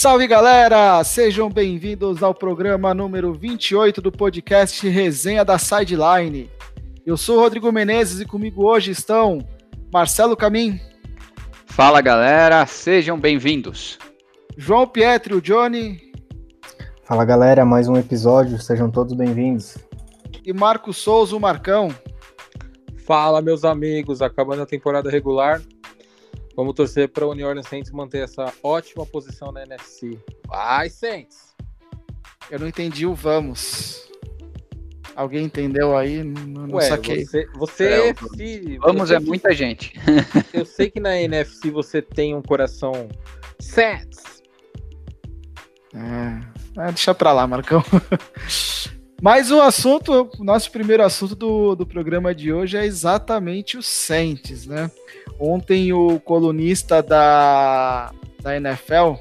Salve galera! Sejam bem-vindos ao programa número 28 do podcast Resenha da Sideline. Eu sou o Rodrigo Menezes e comigo hoje estão Marcelo Camim. Fala galera, sejam bem-vindos. João Pietri, o Johnny. Fala galera, mais um episódio, sejam todos bem-vindos. E Marco Souza, o Marcão. Fala meus amigos, acabando a temporada regular, Vamos torcer para o New Orleans Saints manter essa ótima posição na NFC. Vai, Saints! Eu não entendi o vamos. Alguém entendeu aí? Não, não Ué, saquei. Você, você é, FC, Vamos você, é muita gente. Eu sei que na NFC você tem um coração Saints. É, deixa pra lá, Marcão. Mas o assunto, o nosso primeiro assunto do, do programa de hoje é exatamente o Saints, né? Ontem o colunista da, da NFL,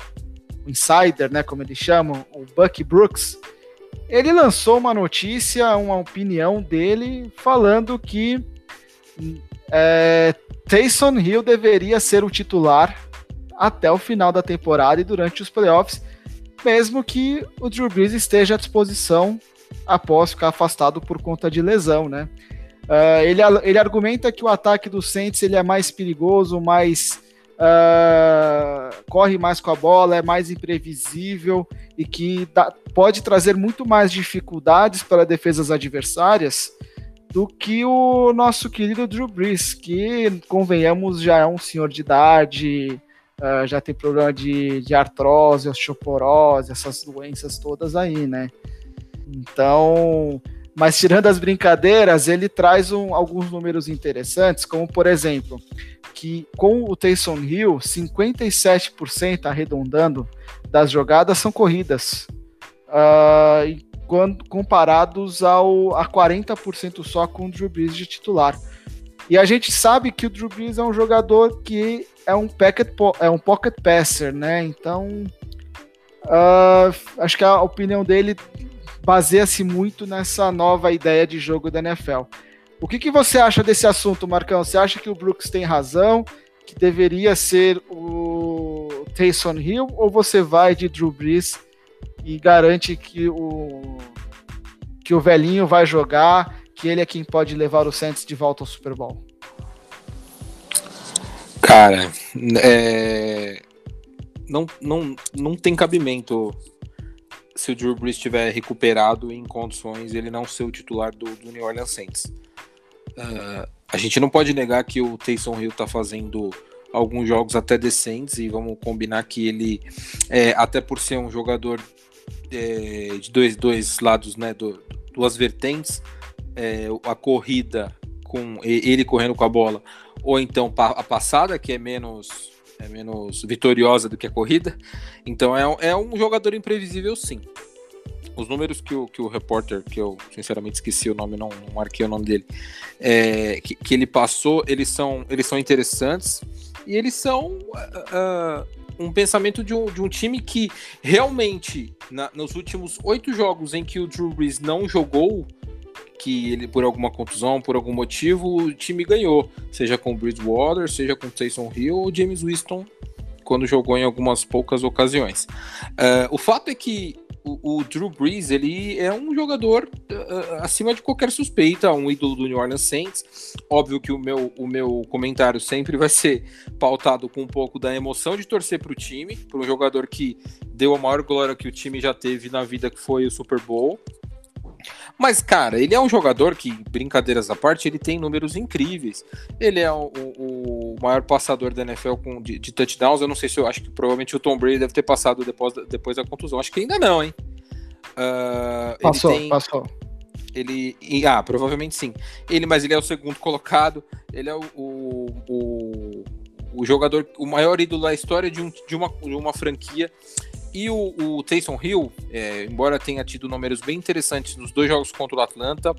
o Insider, né, como eles chamam, o Buck Brooks, ele lançou uma notícia, uma opinião dele, falando que é, Taysom Hill deveria ser o titular até o final da temporada e durante os playoffs, mesmo que o Drew Brees esteja à disposição após ficar afastado por conta de lesão, né? Uh, ele, ele argumenta que o ataque do Saints ele é mais perigoso, mais uh, corre mais com a bola, é mais imprevisível e que dá, pode trazer muito mais dificuldades para defesas adversárias do que o nosso querido Drew Brees, que, convenhamos, já é um senhor de idade, uh, já tem problema de, de artrose, osteoporose, essas doenças todas aí, né? Então, mas tirando as brincadeiras, ele traz um, alguns números interessantes, como por exemplo, que com o Taysom Hill, 57% arredondando das jogadas são corridas, uh, quando, comparados ao, a 40% só com o Drew Brees de titular. E a gente sabe que o Drew Brees é um jogador que é um pocket, é um pocket passer, né? Então, uh, acho que a opinião dele baseia-se muito nessa nova ideia de jogo da NFL. O que, que você acha desse assunto, Marcão? Você acha que o Brooks tem razão, que deveria ser o Taysom Hill, ou você vai de Drew Brees e garante que o, que o velhinho vai jogar, que ele é quem pode levar o Saints de volta ao Super Bowl? Cara, é... não, não, não tem cabimento se o Drew Brees estiver recuperado em condições ele não ser o titular do, do New Orleans Saints. Uh, a gente não pode negar que o Taysom Hill está fazendo alguns jogos até decentes e vamos combinar que ele, é, até por ser um jogador é, de dois, dois lados, né, do, duas vertentes, é, a corrida com ele correndo com a bola, ou então a passada, que é menos é menos vitoriosa do que a corrida. Então é, é um jogador imprevisível, sim. Os números que o, que o repórter, que eu sinceramente esqueci o nome, não, não marquei o nome dele, é, que, que, ele passou, eles são, eles são interessantes e eles são uh, um pensamento de um, de um time que realmente, na, nos últimos oito jogos em que o Drew Brees não jogou, que ele, por alguma contusão, por algum motivo, o time ganhou. Seja com o Bridgewater, seja com o Taysom Hill ou James Winston, quando jogou em algumas poucas ocasiões. Uh, o fato é que o, o, Drew Brees ele é um jogador uh, acima de qualquer suspeita, um ídolo do New Orleans Saints. Óbvio que o meu, o meu comentário sempre vai ser pautado com um pouco da emoção de torcer para o time, para um jogador que deu a maior glória que o time já teve na vida, que foi o Super Bowl. Mas, cara, ele é um jogador que, brincadeiras à parte, ele tem números incríveis. Ele é o, o, o maior passador da NFL com, de, de, touchdowns. Eu não sei se eu acho que provavelmente o Tom Brady deve ter passado depois, depois da contusão. Acho que ainda não, hein? Uh, passou, tem, passou. Ele. Ah, provavelmente sim. Ele, mas ele é o segundo colocado. Ele é o, o, o, o jogador, o maior ídolo da história de, um, de, uma, de uma franquia. E o, o Taysom Hill, é, embora tenha tido números bem interessantes nos dois jogos contra o Atlanta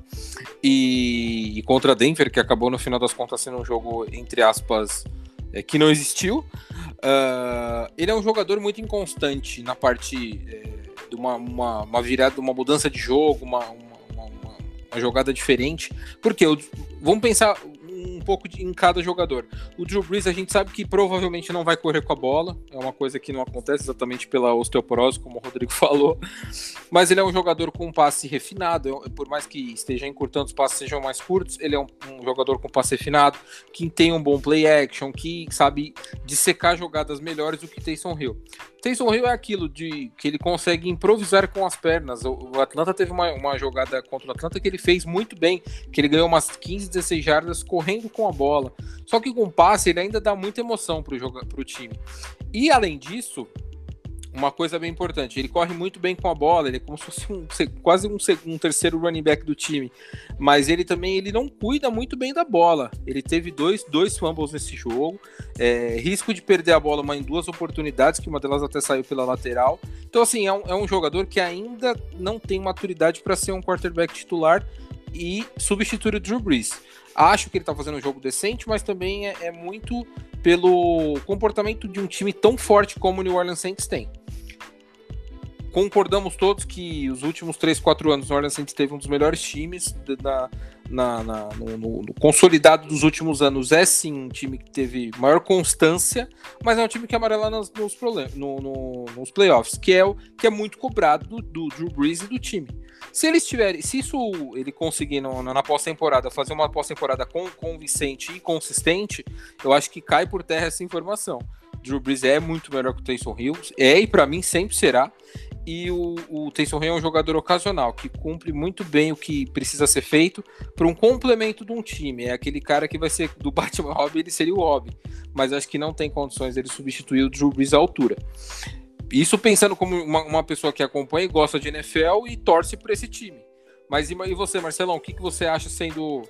e, e contra Denver, que acabou no final das contas sendo um jogo, entre aspas, é, que não existiu, uh, ele é um jogador muito inconstante na parte é, de uma, uma, uma, virada, uma mudança de jogo, uma, uma, uma jogada diferente. Porque vamos pensar um pouco de, em cada jogador. O Drew Brees a gente sabe que provavelmente não vai correr com a bola, é uma coisa que não acontece exatamente pela osteoporose, como o Rodrigo falou, mas ele é um jogador com um passe refinado, por mais que esteja encurtando os passes sejam mais curtos, ele é um, um jogador com passe refinado, que tem um bom play action, que sabe dissecar jogadas melhores do que Taysom Hill. Taysom Hill é aquilo de que ele consegue improvisar com as pernas. O, o Atlanta teve uma, uma jogada contra o Atlanta que ele fez muito bem, que ele ganhou umas 15, 16 jardas correndo com a bola. Só que com o passe ele ainda dá muita emoção para o time. E além disso, uma coisa bem importante. Ele corre muito bem com a bola, ele é como se fosse um, quase um, um, terceiro running back do time. Mas ele também ele não cuida muito bem da bola. Ele teve dois, dois fumbles nesse jogo, é, risco de perder a bola em duas oportunidades, que uma delas até saiu pela lateral. Então, assim, é um, é um jogador que ainda não tem maturidade para ser um quarterback titular e substituir o Drew Brees. Acho que ele está fazendo um jogo decente, mas também é, é muito pelo comportamento de um time tão forte como o New Orleans Saints tem concordamos todos que os últimos 3, 4 anos o Orleans Saints teve um dos melhores times na, na, na no, no, no, consolidado dos últimos anos. É sim um time que teve maior constância, mas é um time que amarela nos, nos, no, nos playoffs, que é, que é muito cobrado do, do Drew Brees e do time. Se eles tiverem, se isso ele conseguir no, na pós-temporada fazer uma pós-temporada convincente e consistente, eu acho que cai por terra essa informação. Drew Brees é muito melhor que o Taysom Hill, é e para mim sempre será e o, o Taysom Hill é um jogador ocasional, que cumpre muito bem o que precisa ser feito para um complemento de um time. É aquele cara que vai ser do Batman Robin, ele seria o Robin, mas acho que não tem condições dele substituir o Drew Brees à altura. Isso pensando como uma, uma pessoa que acompanha e gosta de NFL e torce para esse time. Mas e, e você, Marcelão, o que, que você acha sendo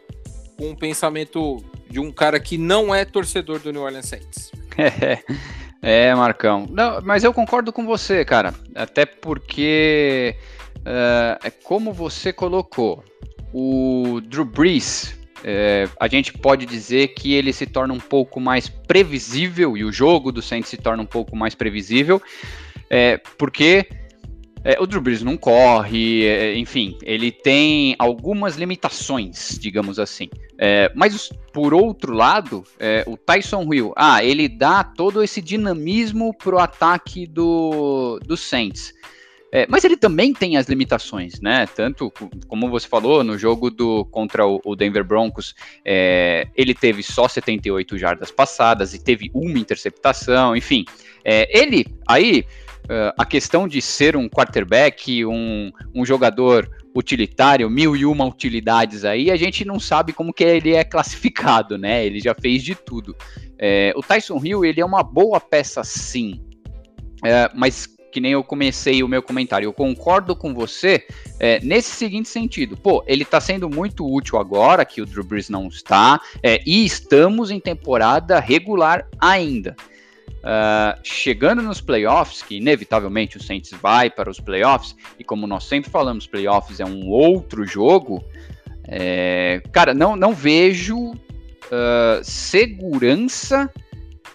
um pensamento de um cara que não é torcedor do New Orleans Saints? É, Marcão. Não, mas eu concordo com você, cara. Até porque uh, é como você colocou. O Drew Brees, é, a gente pode dizer que ele se torna um pouco mais previsível e o jogo do Saints se torna um pouco mais previsível, é, porque é, o Drew Brees não corre, é, enfim, ele tem algumas limitações, digamos assim. É, mas por outro lado, é, o Tyson Hill, ah, ele dá todo esse dinamismo pro ataque do, do Saints. É, mas ele também tem as limitações, né? Tanto como você falou no jogo do contra o, Denver Broncos, é, ele teve só 78 jardas passadas e teve uma interceptação, enfim. Ele aí uh, a questão de ser um quarterback, um, um jogador utilitário, mil e uma utilidades aí, a gente não sabe como que ele é classificado, né? Ele já fez de tudo. É, o Tyson Hill, ele é uma boa peça sim, é, mas que nem eu comecei o meu comentário, eu concordo com você é, nesse seguinte sentido. Pô, ele tá sendo muito útil agora, que o Drew Brees não está, é, e estamos em temporada regular ainda. Uh, chegando nos playoffs, que inevitavelmente o Saints vai para os playoffs, e como nós sempre falamos, playoffs é um outro jogo, é, cara, não, não vejo uh, segurança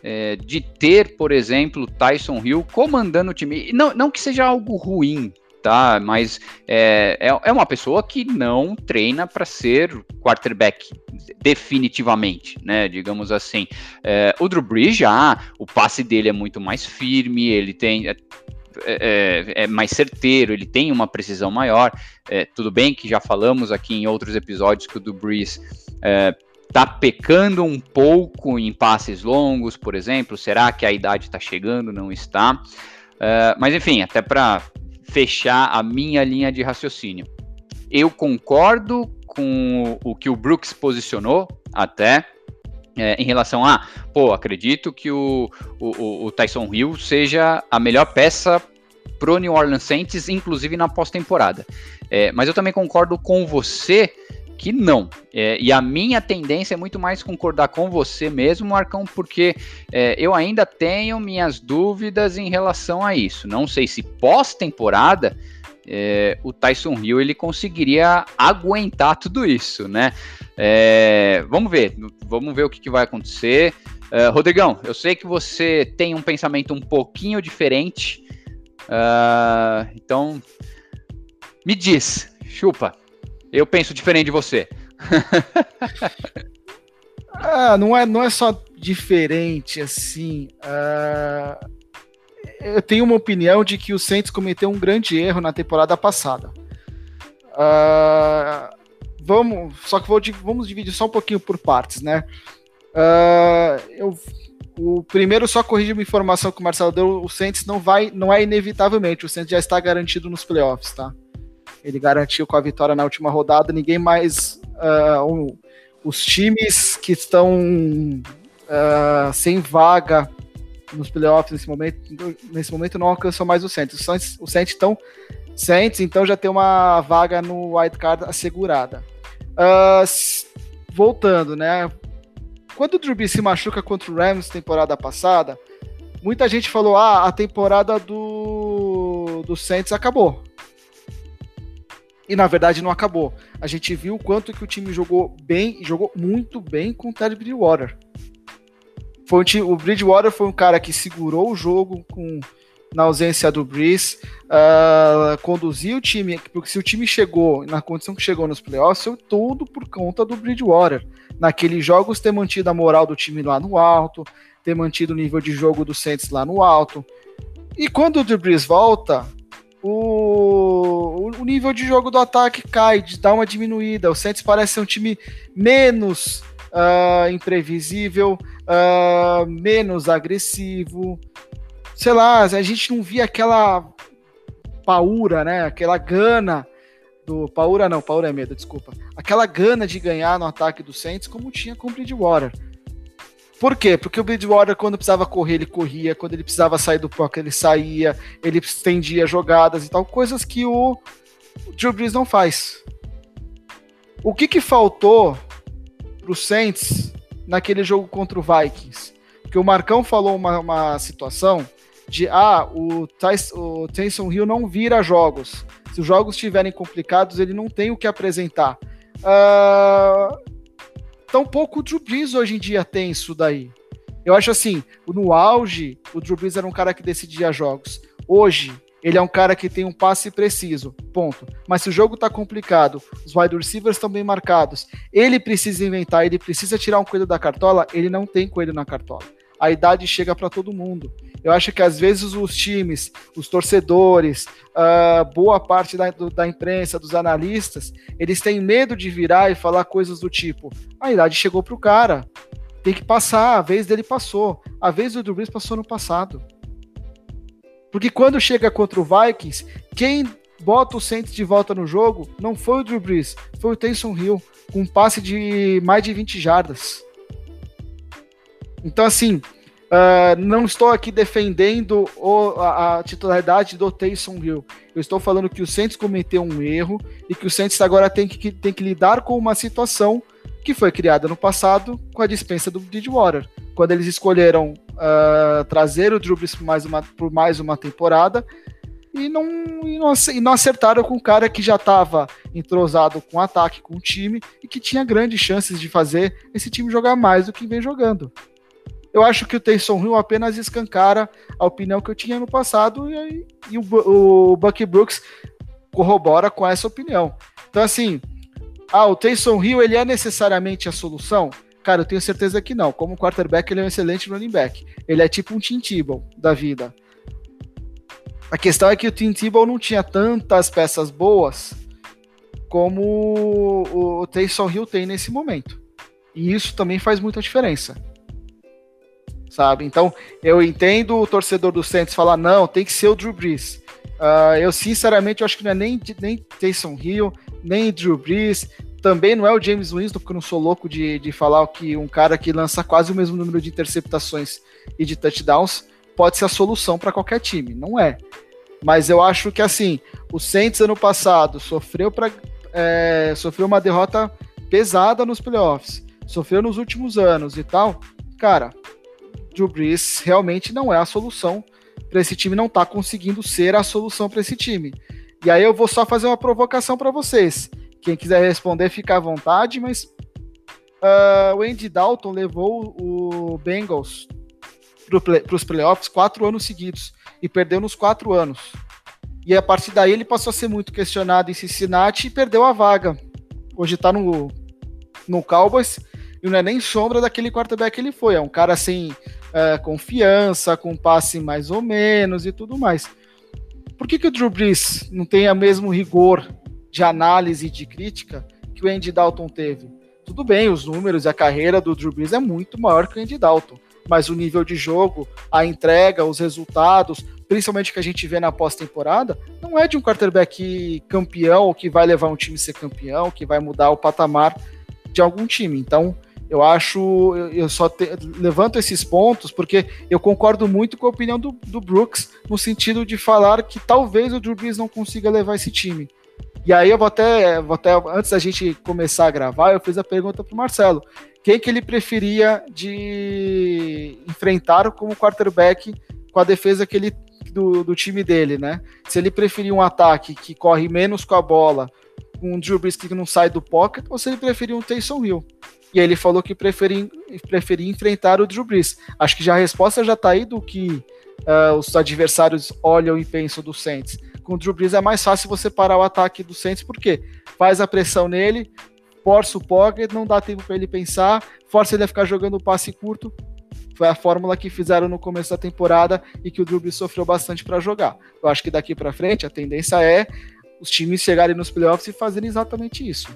é, de ter, por exemplo, Tyson Hill comandando o time. Não, não que seja algo ruim, tá? Mas é, é, é uma pessoa que não treina para ser quarterback definitivamente, né? Digamos assim. É, o Drew Brees já, o passe dele é muito mais firme, ele tem é, é, é, mais certeiro, ele tem uma precisão maior. É, tudo bem que já falamos aqui em outros episódios que o Drew Brees é, tá pecando um pouco em passes longos, por exemplo. Será que a idade está chegando? Não está. Mas enfim, até para fechar a minha linha de raciocínio. Eu concordo com o que o Brooks posicionou até é, em relação a, pô, acredito que o, o, o Tyson Hill seja a melhor peça pro New Orleans Saints, inclusive na pós-temporada. É, mas eu também concordo com você que não. É, e a minha tendência é muito mais concordar com você mesmo, Marcão, porque é, eu ainda tenho minhas dúvidas em relação a isso. Não sei se pós-temporada é, o Tyson Hill ele conseguiria aguentar tudo isso, né? É, vamos ver, vamos ver o que, que vai acontecer. Uh, Rodrigão, eu sei que você tem um pensamento um pouquinho diferente, uh, então me diz, chupa. Eu penso diferente de você. Ah, não é, não é só diferente assim. Uh, eu tenho uma opinião de que o Saints cometeu um grande erro na temporada passada. Uh, vamos, só que vou, vamos dividir só um pouquinho por partes, né? Uh, eu, o primeiro só corrigir uma informação que o Marcelo deu, o Saints não vai, não é inevitavelmente, o Saints já está garantido nos playoffs, tá? Ele garantiu com a vitória na última rodada, ninguém mais, uh, um, os times que estão uh, sem vaga nos playoffs nesse momento, nesse momento não alcançam mais o Saints. O Saints, o Saints então, já tem uma vaga no wildcard assegurada. Uh, voltando, né? Quando o Drew se machuca contra o Rams temporada passada, muita gente falou: ah, a temporada do, do Saints acabou. E na verdade não acabou. A gente viu o quanto que o time jogou bem, jogou muito bem com o Ted Bridgewater. Foi um time, o Bridgewater foi um cara que segurou o jogo com na ausência do Breeze, uh, conduziu o time, porque se o time chegou na condição que chegou nos playoffs, foi tudo por conta do Bridgewater. Naqueles jogos, ter mantido a moral do time lá no alto, ter mantido o nível de jogo do Saints lá no alto. E quando o Breeze volta, o, o nível de jogo do ataque cai, dá uma diminuída. O Saints parece ser um time menos uh, imprevisível, uh, menos agressivo. Sei lá, a gente não via aquela paura, né? Aquela gana do Paura não, Paura é medo, desculpa. Aquela gana de ganhar no ataque do Saints como tinha com o Bridgewater. Por quê? Porque o Bridgewater, quando precisava correr, ele corria, quando ele precisava sair do pocket, ele saía, ele estendia jogadas e tal, coisas que o, o Drew Brees não faz. O que que faltou pro Saints naquele jogo contra o Vikings. Porque o Marcão falou uma, uma situação de ah, o, Tyson, o Tyson Hill não vira jogos. Se os jogos estiverem complicados, ele não tem o que apresentar. Uh, tão pouco o Drew Brees hoje em dia tem isso daí. Eu acho assim, no auge, o Drew Brees era um cara que decidia jogos. Hoje, ele é um cara que tem um passe preciso, ponto. Mas se o jogo tá complicado, os wide receivers estão bem marcados, ele precisa inventar, ele precisa tirar um coelho da cartola, ele não tem coelho na cartola. A idade chega para todo mundo. Eu acho que às vezes os times, os torcedores, uh, boa parte da, do, da imprensa, dos analistas, eles têm medo de virar e falar coisas do tipo: a idade chegou pro cara, tem que passar, a vez dele passou, a vez do Drew Brees passou no passado. Porque quando chega contra o Vikings, quem bota o Saints de volta no jogo não foi o Drew Brees, foi o Taysom Hill, com um passe de mais de 20 jardas. Então, assim, uh, não estou aqui defendendo o, a, a, titularidade do Taysom Hill. Eu estou falando que o Saints cometeu um erro e que o Saints agora tem que, tem que lidar com uma situação que foi criada no passado com a dispensa do Bridgewater. Quando eles escolheram uh, trazer o Drew Brees por mais uma, por mais uma temporada e não, e não, acertaram com um cara que já estava entrosado com o ataque, com o time e que tinha grandes chances de fazer esse time jogar mais do que vem jogando. Eu acho que o Taysom Hill apenas escancara a opinião que eu tinha no passado e, e o, o Bucky Brooks corrobora com essa opinião. Então, assim, ah, o Taysom Hill ele é necessariamente a solução? Cara, eu tenho certeza que não. Como quarterback, ele é um excelente running back. Ele é tipo um Tim Tebow da vida. A questão é que o Tim Tebow não tinha tantas peças boas como o Taysom Hill tem nesse momento. E isso também faz muita diferença. Sabe? Então, eu entendo o torcedor do Saints falar, não, tem que ser o Drew Brees. Uh, eu, sinceramente, eu acho que não é nem, nem Taysom Hill, nem Drew Brees, também não é o James Winston, porque eu não sou louco de, de falar que um cara que lança quase o mesmo número de interceptações e de touchdowns pode ser a solução para qualquer time. Não é. Mas eu acho que assim, o Saints ano passado sofreu, pra, é, sofreu uma derrota pesada nos playoffs, sofreu nos últimos anos e tal. Cara, Drew Brees realmente não é a solução para esse time, não está conseguindo ser a solução para esse time. E aí eu vou só fazer uma provocação para vocês. Quem quiser responder, fica à vontade, mas uh, o Andy Dalton levou o Bengals para os playoffs quatro anos seguidos e perdeu nos quatro anos. E a partir daí ele passou a ser muito questionado em Cincinnati e perdeu a vaga. Hoje está no, no Cowboys. e não é nem sombra daquele quarterback que ele foi. É um cara sem uh, confiança, com passe mais ou menos e tudo mais. Por que, que o Drew Brees não tem o mesmo rigor de análise e de crítica que o Andy Dalton teve? Tudo bem, os números e a carreira do Drew Brees é muito maior que o Andy Dalton, mas o nível de jogo, a entrega, os resultados, principalmente que a gente vê na pós-temporada, não é de um quarterback campeão que vai levar um time a ser campeão, que vai mudar o patamar de algum time. Então, eu acho, eu só te, levanto esses pontos porque eu concordo muito com a opinião do, do Brooks, no sentido de falar que talvez o Drew Brees não consiga levar esse time. E aí eu vou até, vou até antes da gente começar a gravar, eu fiz a pergunta para o Marcelo. Quem que ele preferia de enfrentar como quarterback com a defesa que ele do, do time dele, né? Se ele preferia um ataque que corre menos com a bola, um Drew Brees que não sai do pocket, ou se ele preferia um Taysom Hill. E ele falou que preferia, enfrentar o Drew Brees. Acho que já a resposta já está aí do que uh, os adversários olham e pensam do Saints. Com o Drew Brees é mais fácil você parar o ataque do Saints, porque faz a pressão nele, força o pocket, não dá tempo para ele pensar, força ele a ficar jogando passe curto, foi a fórmula que fizeram no começo da temporada e que o Drew Brees sofreu bastante para jogar. Eu acho que daqui para frente a tendência é os times chegarem nos playoffs e fazerem exatamente isso.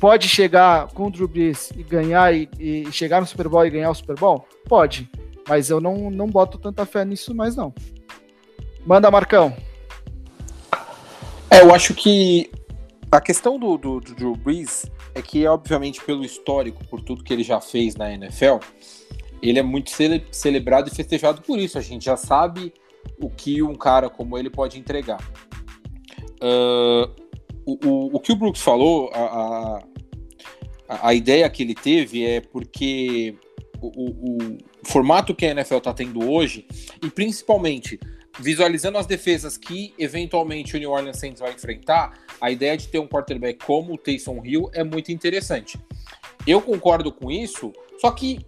Pode chegar com o Drew Brees e ganhar e, e chegar no Super Bowl e ganhar o Super Bowl? Pode, mas eu não, não boto tanta fé nisso mais não. Manda, Marcão. É, eu acho que a questão do, do, do Drew Brees é que, obviamente, pelo histórico, por tudo que ele já fez na NFL, ele é muito cele celebrado e festejado por isso. A gente já sabe o que um cara como ele pode entregar. Uh, o, o, o, que o Brooks falou, a, a, a, ideia que ele teve é porque o, o formato que a NFL está tendo hoje, e principalmente visualizando as defesas que eventualmente o New Orleans Saints vai enfrentar, a ideia de ter um quarterback como o Taysom Hill é muito interessante. Eu concordo com isso, só que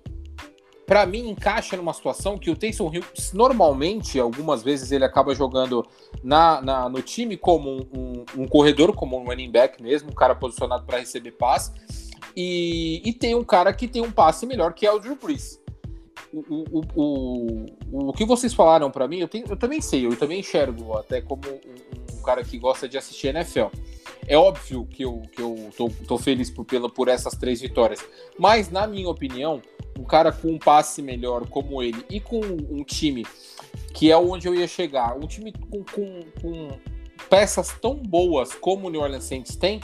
para mim encaixa numa situação que o Taysom Hill normalmente, algumas vezes ele acaba jogando na, na no time como um, um, um, corredor, como um running back mesmo, um cara posicionado para receber passe, e, e, tem um cara que tem um passe melhor que é o Drew Brees. O, o, o, o, que vocês falaram para mim, eu, tenho, eu também sei, eu também enxergo até como um, um cara que gosta de assistir NFL. É óbvio que eu, que eu tô, tô feliz por, pela, por essas três vitórias, mas na minha opinião, um cara com um passe melhor como ele e com um time que é onde eu ia chegar, um time com, com, com peças tão boas como o New Orleans Saints tem,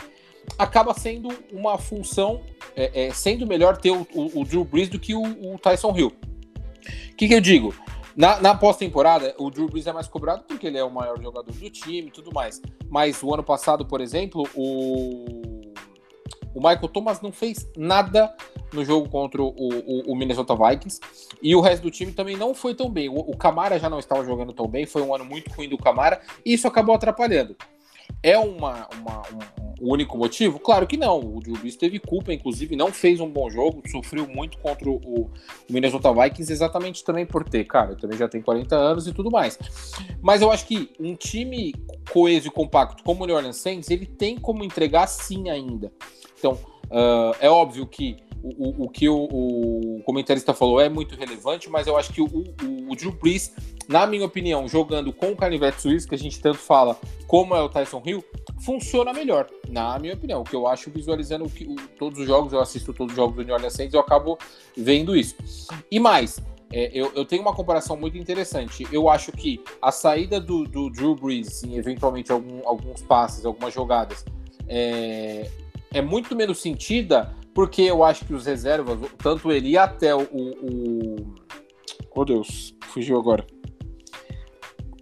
acaba sendo uma função, é, é, sendo melhor ter o, o, o, Drew Brees do que o, o Tyson Hill. O que, que eu digo? Na, na pós-temporada, o Drew Brees é mais cobrado porque ele é o maior jogador do time e tudo mais. Mas o ano passado, por exemplo, o o Michael Thomas não fez nada no jogo contra o, o, o, Minnesota Vikings e o resto do time também não foi tão bem. O, o Camara já não estava jogando tão bem, foi um ano muito ruim do Camara e isso acabou atrapalhando. É uma, uma um, um, único motivo? Claro que não. O Drew Brees teve culpa, inclusive não fez um bom jogo, sofreu muito contra o, o Minnesota Vikings, exatamente também por ter, cara, também já tem 40 anos e tudo mais. Mas eu acho que um time coeso e compacto como o New Orleans Saints, ele tem como entregar sim ainda. Então, uh, é óbvio que o, o, o que o, o, comentarista falou é muito relevante, mas eu acho que o, o, o Drew Brees, na minha opinião, jogando com o Canivete Suíço, que a gente tanto fala, como é o Tyson Hill, funciona melhor, na minha opinião. O que eu acho visualizando que, todos os jogos, eu assisto todos os jogos do New Orleans Saints, eu acabo vendo isso. E mais, é, eu, eu, tenho uma comparação muito interessante. Eu acho que a saída do, do Drew Brees, em eventualmente algum, alguns passes, algumas jogadas, é, é muito menos sentida, porque eu acho que os reservas, tanto ele até o. o oh Deus, fugiu agora.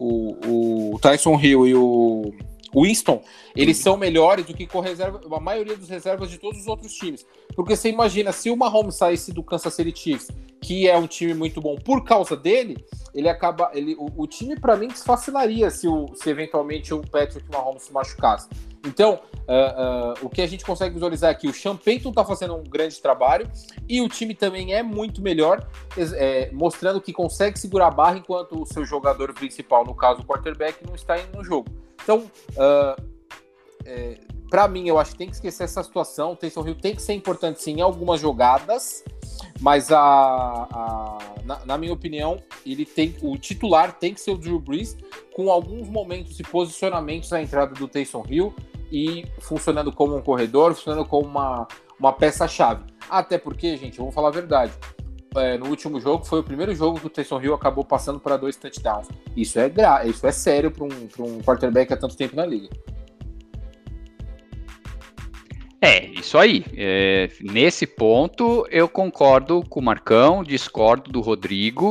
O, o Tyson Hill e o Winston, eles são melhores do que com reserva, a maioria dos reservas de todos os outros times. Porque você imagina, se o Mahomes saísse do Kansas City Chiefs, que é um time muito bom, por causa dele, ele acaba. Ele, o, o time, para mim, desfacilaria se, o, se eventualmente o Patrick Mahomes se machucasse. Então, uh, uh, o que a gente consegue visualizar aqui, o Sean Payton está fazendo um grande trabalho e o time também é muito melhor, é, mostrando que consegue segurar a barra enquanto o seu jogador principal, no caso o quarterback, não está indo no jogo. Então, uh, é, para mim, eu acho que tem que esquecer essa situação. O Taysom Hill tem que ser importante sim em algumas jogadas, mas a, a na, na, minha opinião, ele tem o titular tem que ser o Drew Brees, com alguns momentos e posicionamentos à entrada do Taysom Hill e funcionando como um corredor, funcionando como uma, uma peça-chave. Até porque, gente, vamos falar a verdade. É, no último jogo foi o primeiro jogo que o Taysom Hill acabou passando para dois touchdowns. Isso é gra isso é sério para um, um quarterback há tanto tempo na liga. É, isso aí. É, nesse ponto, eu concordo com o Marcão, discordo do Rodrigo,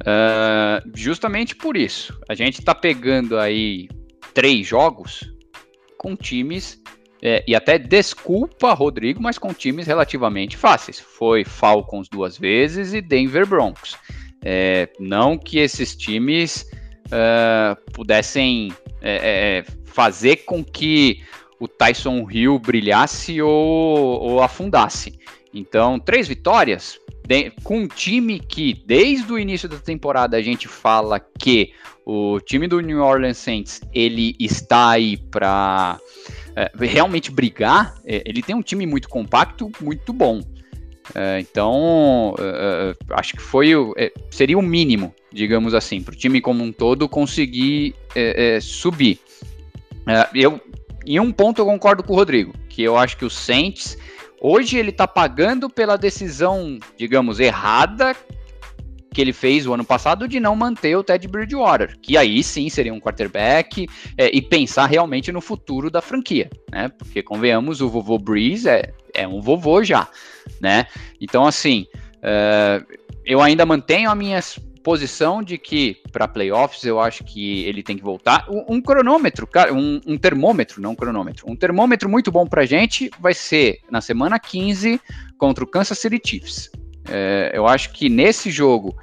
uh, justamente por isso. A gente está pegando aí três jogos com times, é, e até desculpa, Rodrigo, mas com times relativamente fáceis. Foi Falcons duas vezes e Denver Broncos. É, não que esses times uh, pudessem é, é, fazer com que o Tyson Hill brilhasse ou, ou afundasse. Então, três vitórias de, com um time que, desde o início da temporada, a gente fala que o time do New Orleans Saints ele está aí para é, realmente brigar. É, ele tem um time muito compacto, muito bom. É, então, é, é, acho que foi é, seria o mínimo, digamos assim, para o time como um todo conseguir subir. eu em um ponto eu concordo com o Rodrigo, que eu acho que o Saints hoje ele tá pagando pela decisão, digamos, errada que ele fez o ano passado de não manter o Ted Bridgewater, que aí sim seria um quarterback é, e pensar realmente no futuro da franquia, né? Porque convenhamos, o vovô Breeze é, é um vovô já, né? Então assim, é, eu ainda mantenho as minhas posição de que para playoffs eu acho que ele tem que voltar. Um, um cronômetro, cara, um, um, termômetro, não um cronômetro. Um termômetro muito bom pra gente vai ser na semana 15 contra o Kansas City Chiefs. É, eu acho que nesse jogo,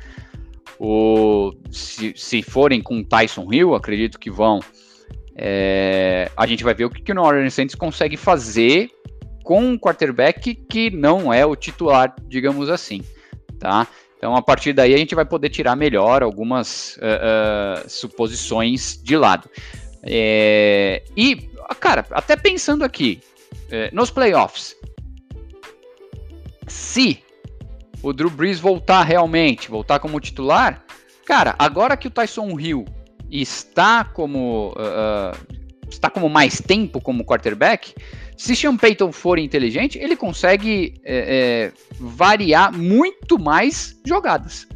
o, se, se forem com Tyson Hill, acredito que vão, é, a gente vai ver o que, que o New Orleans Saints consegue fazer com um quarterback que não é o titular, digamos assim, tá? Então, a partir daí, a gente vai poder tirar melhor algumas uh, uh, suposições de lado. É, e, cara, até pensando aqui, é, nos playoffs, se o Drew Brees voltar realmente, voltar como titular, cara, agora que o Tyson Hill está como uh, está como mais tempo como quarterback, se Sean Payton for inteligente, ele consegue é, é, variar muito mais jogadas.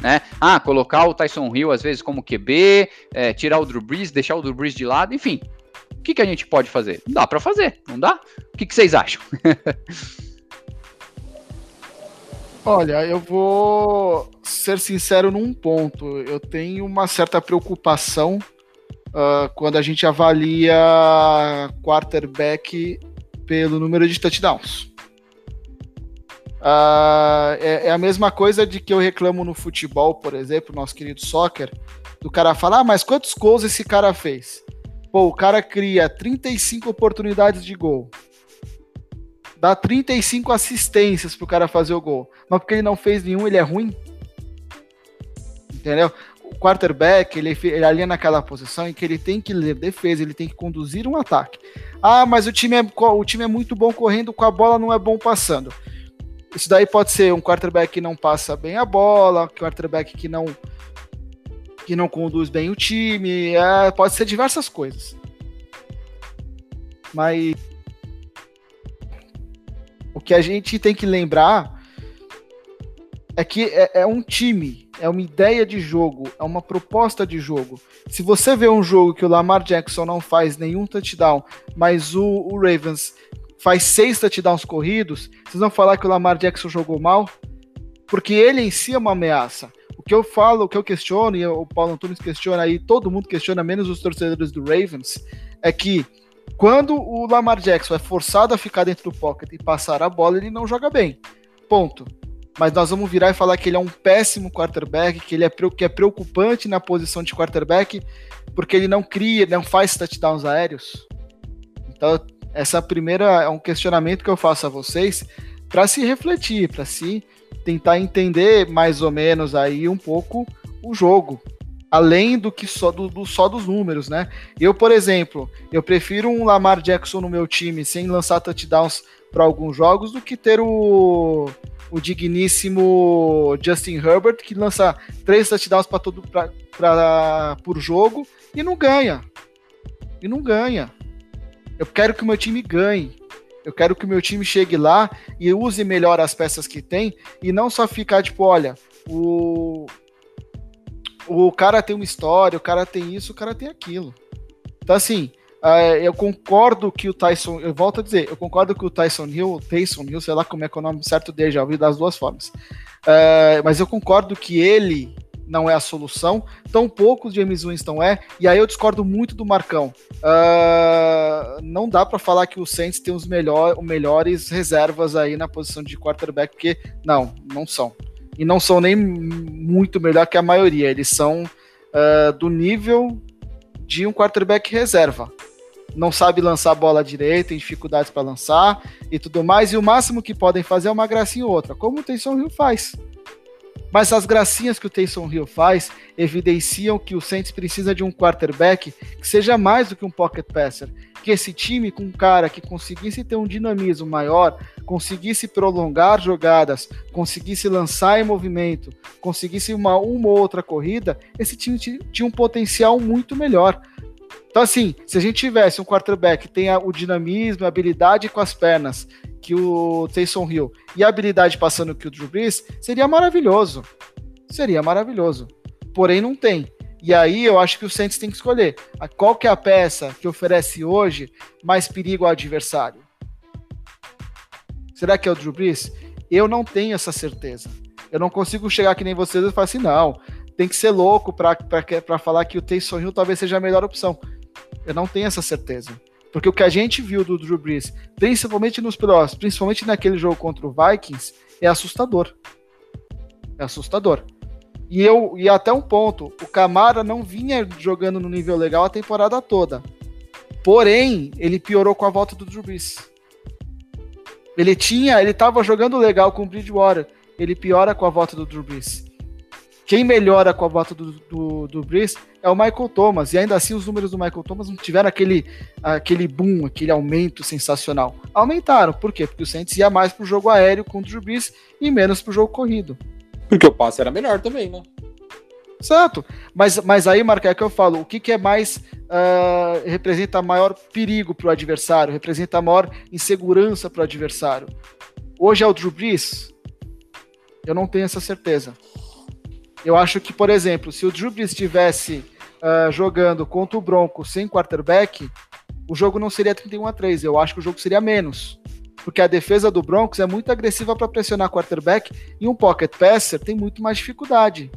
Né? Ah, colocar o Tyson Hill às vezes como QB, é, tirar o Drew Brees, deixar o Drew Brees de lado, enfim. O que, que a gente pode fazer? Dá para fazer, não dá? O que, que vocês acham? Olha, eu vou ser sincero num ponto. Eu tenho uma certa preocupação uh, quando a gente avalia quarterback pelo número de touchdowns. Uh, é, é, a mesma coisa de que eu reclamo no futebol, por exemplo, nosso querido soccer, do cara falar, ah, mas quantos gols esse cara fez? Pô, o cara cria 35 oportunidades de gol. Dá 35 assistências pro cara fazer o gol. Mas porque ele não fez nenhum, ele é ruim? Entendeu? o quarterback, ele, ele alinha naquela posição em que ele tem que ler defesa, ele tem que conduzir um ataque. Ah, mas o time, é, o time é muito bom correndo com a bola, não é bom passando. Isso daí pode ser um quarterback que não passa bem a bola, um quarterback que não que não conduz bem o time, é, pode ser diversas coisas. Mas o que a gente tem que lembrar é que é, é um time é uma ideia de jogo, é uma proposta de jogo. Se você vê um jogo que o Lamar Jackson não faz nenhum touchdown, mas o, o Ravens faz seis touchdowns corridos, vocês vão falar que o Lamar Jackson jogou mal? Porque ele em si é uma ameaça. O que eu falo, o que eu questiono, e o Paulo Antunes questiona aí, todo mundo questiona, menos os torcedores do Ravens, é que quando o Lamar Jackson é forçado a ficar dentro do pocket e passar a bola, ele não joga bem. Ponto mas nós vamos virar e falar que ele é um péssimo quarterback, que ele é, que é preocupante na posição de quarterback, porque ele não cria, não faz touchdowns aéreos. Então, essa primeira é um questionamento que eu faço a vocês para se refletir, para se tentar entender mais ou menos aí um pouco o jogo. Além do que só, do, do, só dos números, né? Eu, por exemplo, eu prefiro um Lamar Jackson no meu time sem lançar touchdowns para alguns jogos do que ter o, o digníssimo Justin Herbert que lança três touchdowns para todo pra, pra, por jogo e não ganha. E não ganha. Eu quero que o meu time ganhe. Eu quero que o meu time chegue lá e use melhor as peças que tem e não só ficar tipo, olha, o o cara tem uma história, o cara tem isso, o cara tem aquilo. Então, assim, uh, eu concordo que o Tyson, eu volto a dizer, eu concordo que o Tyson Hill, Tyson Hill, sei lá como é que é o nome certo dele, já ouvi das duas formas. Uh, mas eu concordo que ele não é a solução, tão pouco o James Winston é, e aí eu discordo muito do Marcão. Uh, não dá para falar que o Saints tem os melhor, melhores reservas aí na posição de quarterback, porque não, não são e não são nem muito melhor que a maioria. Eles são uh, do nível de um quarterback reserva. Não sabe lançar a bola direita, tem dificuldades para lançar e tudo mais. E o máximo que podem fazer é uma gracinha ou outra, como o Taysom Hill faz. Mas as gracinhas que o Taysom Hill faz evidenciam que o Saints precisa de um quarterback que seja mais do que um pocket passer. Que esse time com um cara que conseguisse ter um dinamismo maior, conseguisse prolongar jogadas, conseguisse lançar em movimento, conseguisse uma, uma ou outra corrida, esse time tinha um potencial muito melhor. Então, assim, se a gente tivesse um quarterback que tenha o dinamismo, a habilidade com as pernas que o Taysom Hill e a habilidade passando que o Drew Brees, seria maravilhoso. Seria maravilhoso. Porém, não tem. E aí eu acho que o Saints tem que escolher qual que é a peça que oferece hoje mais perigo ao adversário. Será que é o Drew Brees? Eu não tenho essa certeza. Eu não consigo chegar que nem vocês e falar assim, não, tem que ser louco para falar que o Taysom Hill talvez seja a melhor opção. Eu não tenho essa certeza. Porque o que a gente viu do Drew Brees, principalmente nos playoffs, principalmente naquele jogo contra o Vikings, é assustador. É assustador. E eu e até um ponto, o Camara não vinha jogando no nível legal a temporada toda. Porém, ele piorou com a volta do Drew Brees. Ele tinha, ele estava jogando legal com o Bridgewater. Ele piora com a volta do Drew Brees. Quem melhora com a volta do, do, do Brees é o Michael Thomas. E ainda assim, os números do Michael Thomas não tiveram aquele, aquele boom, aquele aumento sensacional. Aumentaram. Por quê? Porque o Saints ia mais pro jogo aéreo com o Drew Brees e menos pro jogo corrido. Porque o passe era melhor também, né? Certo. Mas, mas aí, Marco, é que eu falo, o que, que é mais. Uh, representa maior perigo para o adversário, representa maior insegurança para o adversário. Hoje é o Drew Brees? Eu não tenho essa certeza. Eu acho que, por exemplo, se o Drew Brees estivesse uh, jogando contra o Broncos sem quarterback, o jogo não seria 31 a 3. Eu acho que o jogo seria menos. Porque a defesa do Broncos é muito agressiva para pressionar quarterback e um pocket passer tem muito mais dificuldade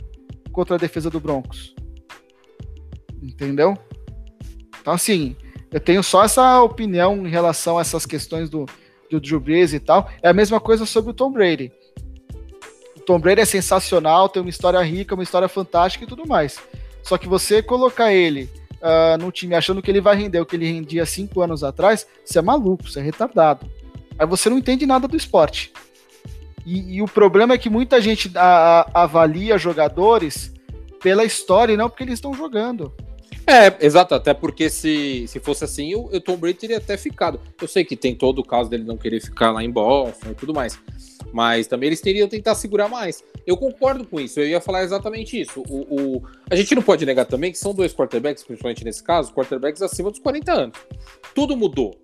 contra a defesa do Broncos. Entendeu? Então, assim, eu tenho só essa opinião em relação a essas questões do, do Drew Brees e tal. É a mesma coisa sobre o Tom Brady. Tom Brady é sensacional, tem uma história rica, uma história fantástica e tudo mais. Só que você colocar ele uh, no time achando que ele vai render o que ele rendia cinco anos atrás, você é maluco, você é retardado. Aí você não entende nada do esporte. E, e o problema é que muita gente a, a, avalia jogadores pela história e não porque eles estão jogando. É, exato, até porque se, se fosse assim, o, o Tom Brady teria até ficado. Eu sei que tem todo o caso dele não querer ficar lá em Boston e tudo mais. Mas também eles teriam tentar segurar mais. Eu concordo com isso, eu ia falar exatamente isso. O, o, a gente não pode negar também que são dois quarterbacks, principalmente nesse caso, quarterbacks acima dos 40 anos. Tudo mudou.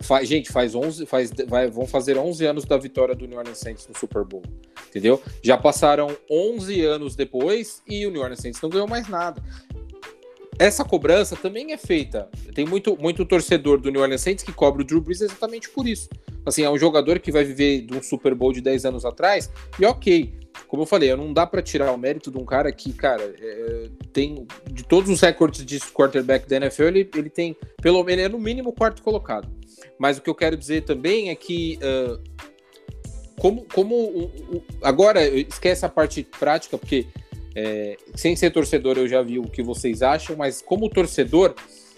Fa, gente, faz 11, faz, vai, vão fazer 11 anos da vitória do New Orleans Saints no Super Bowl, entendeu? Já passaram 11 anos depois e o New Orleans Saints não ganhou mais nada essa cobrança também é feita. Tem muito, muito torcedor do New Orleans Saints que cobra o Drew Brees exatamente por isso. Assim, é um jogador que vai viver de um Super Bowl de 10 anos atrás, e ok. Como eu falei, não dá para tirar o mérito de um cara que, cara, é, tem de todos os recordes de quarterback da NFL, ele, ele tem pelo menos é no mínimo quarto colocado. Mas o que eu quero dizer também é que uh, como, como agora esquece a parte prática, porque é, sem ser torcedor, eu já vi o que vocês acham, mas como torcedor,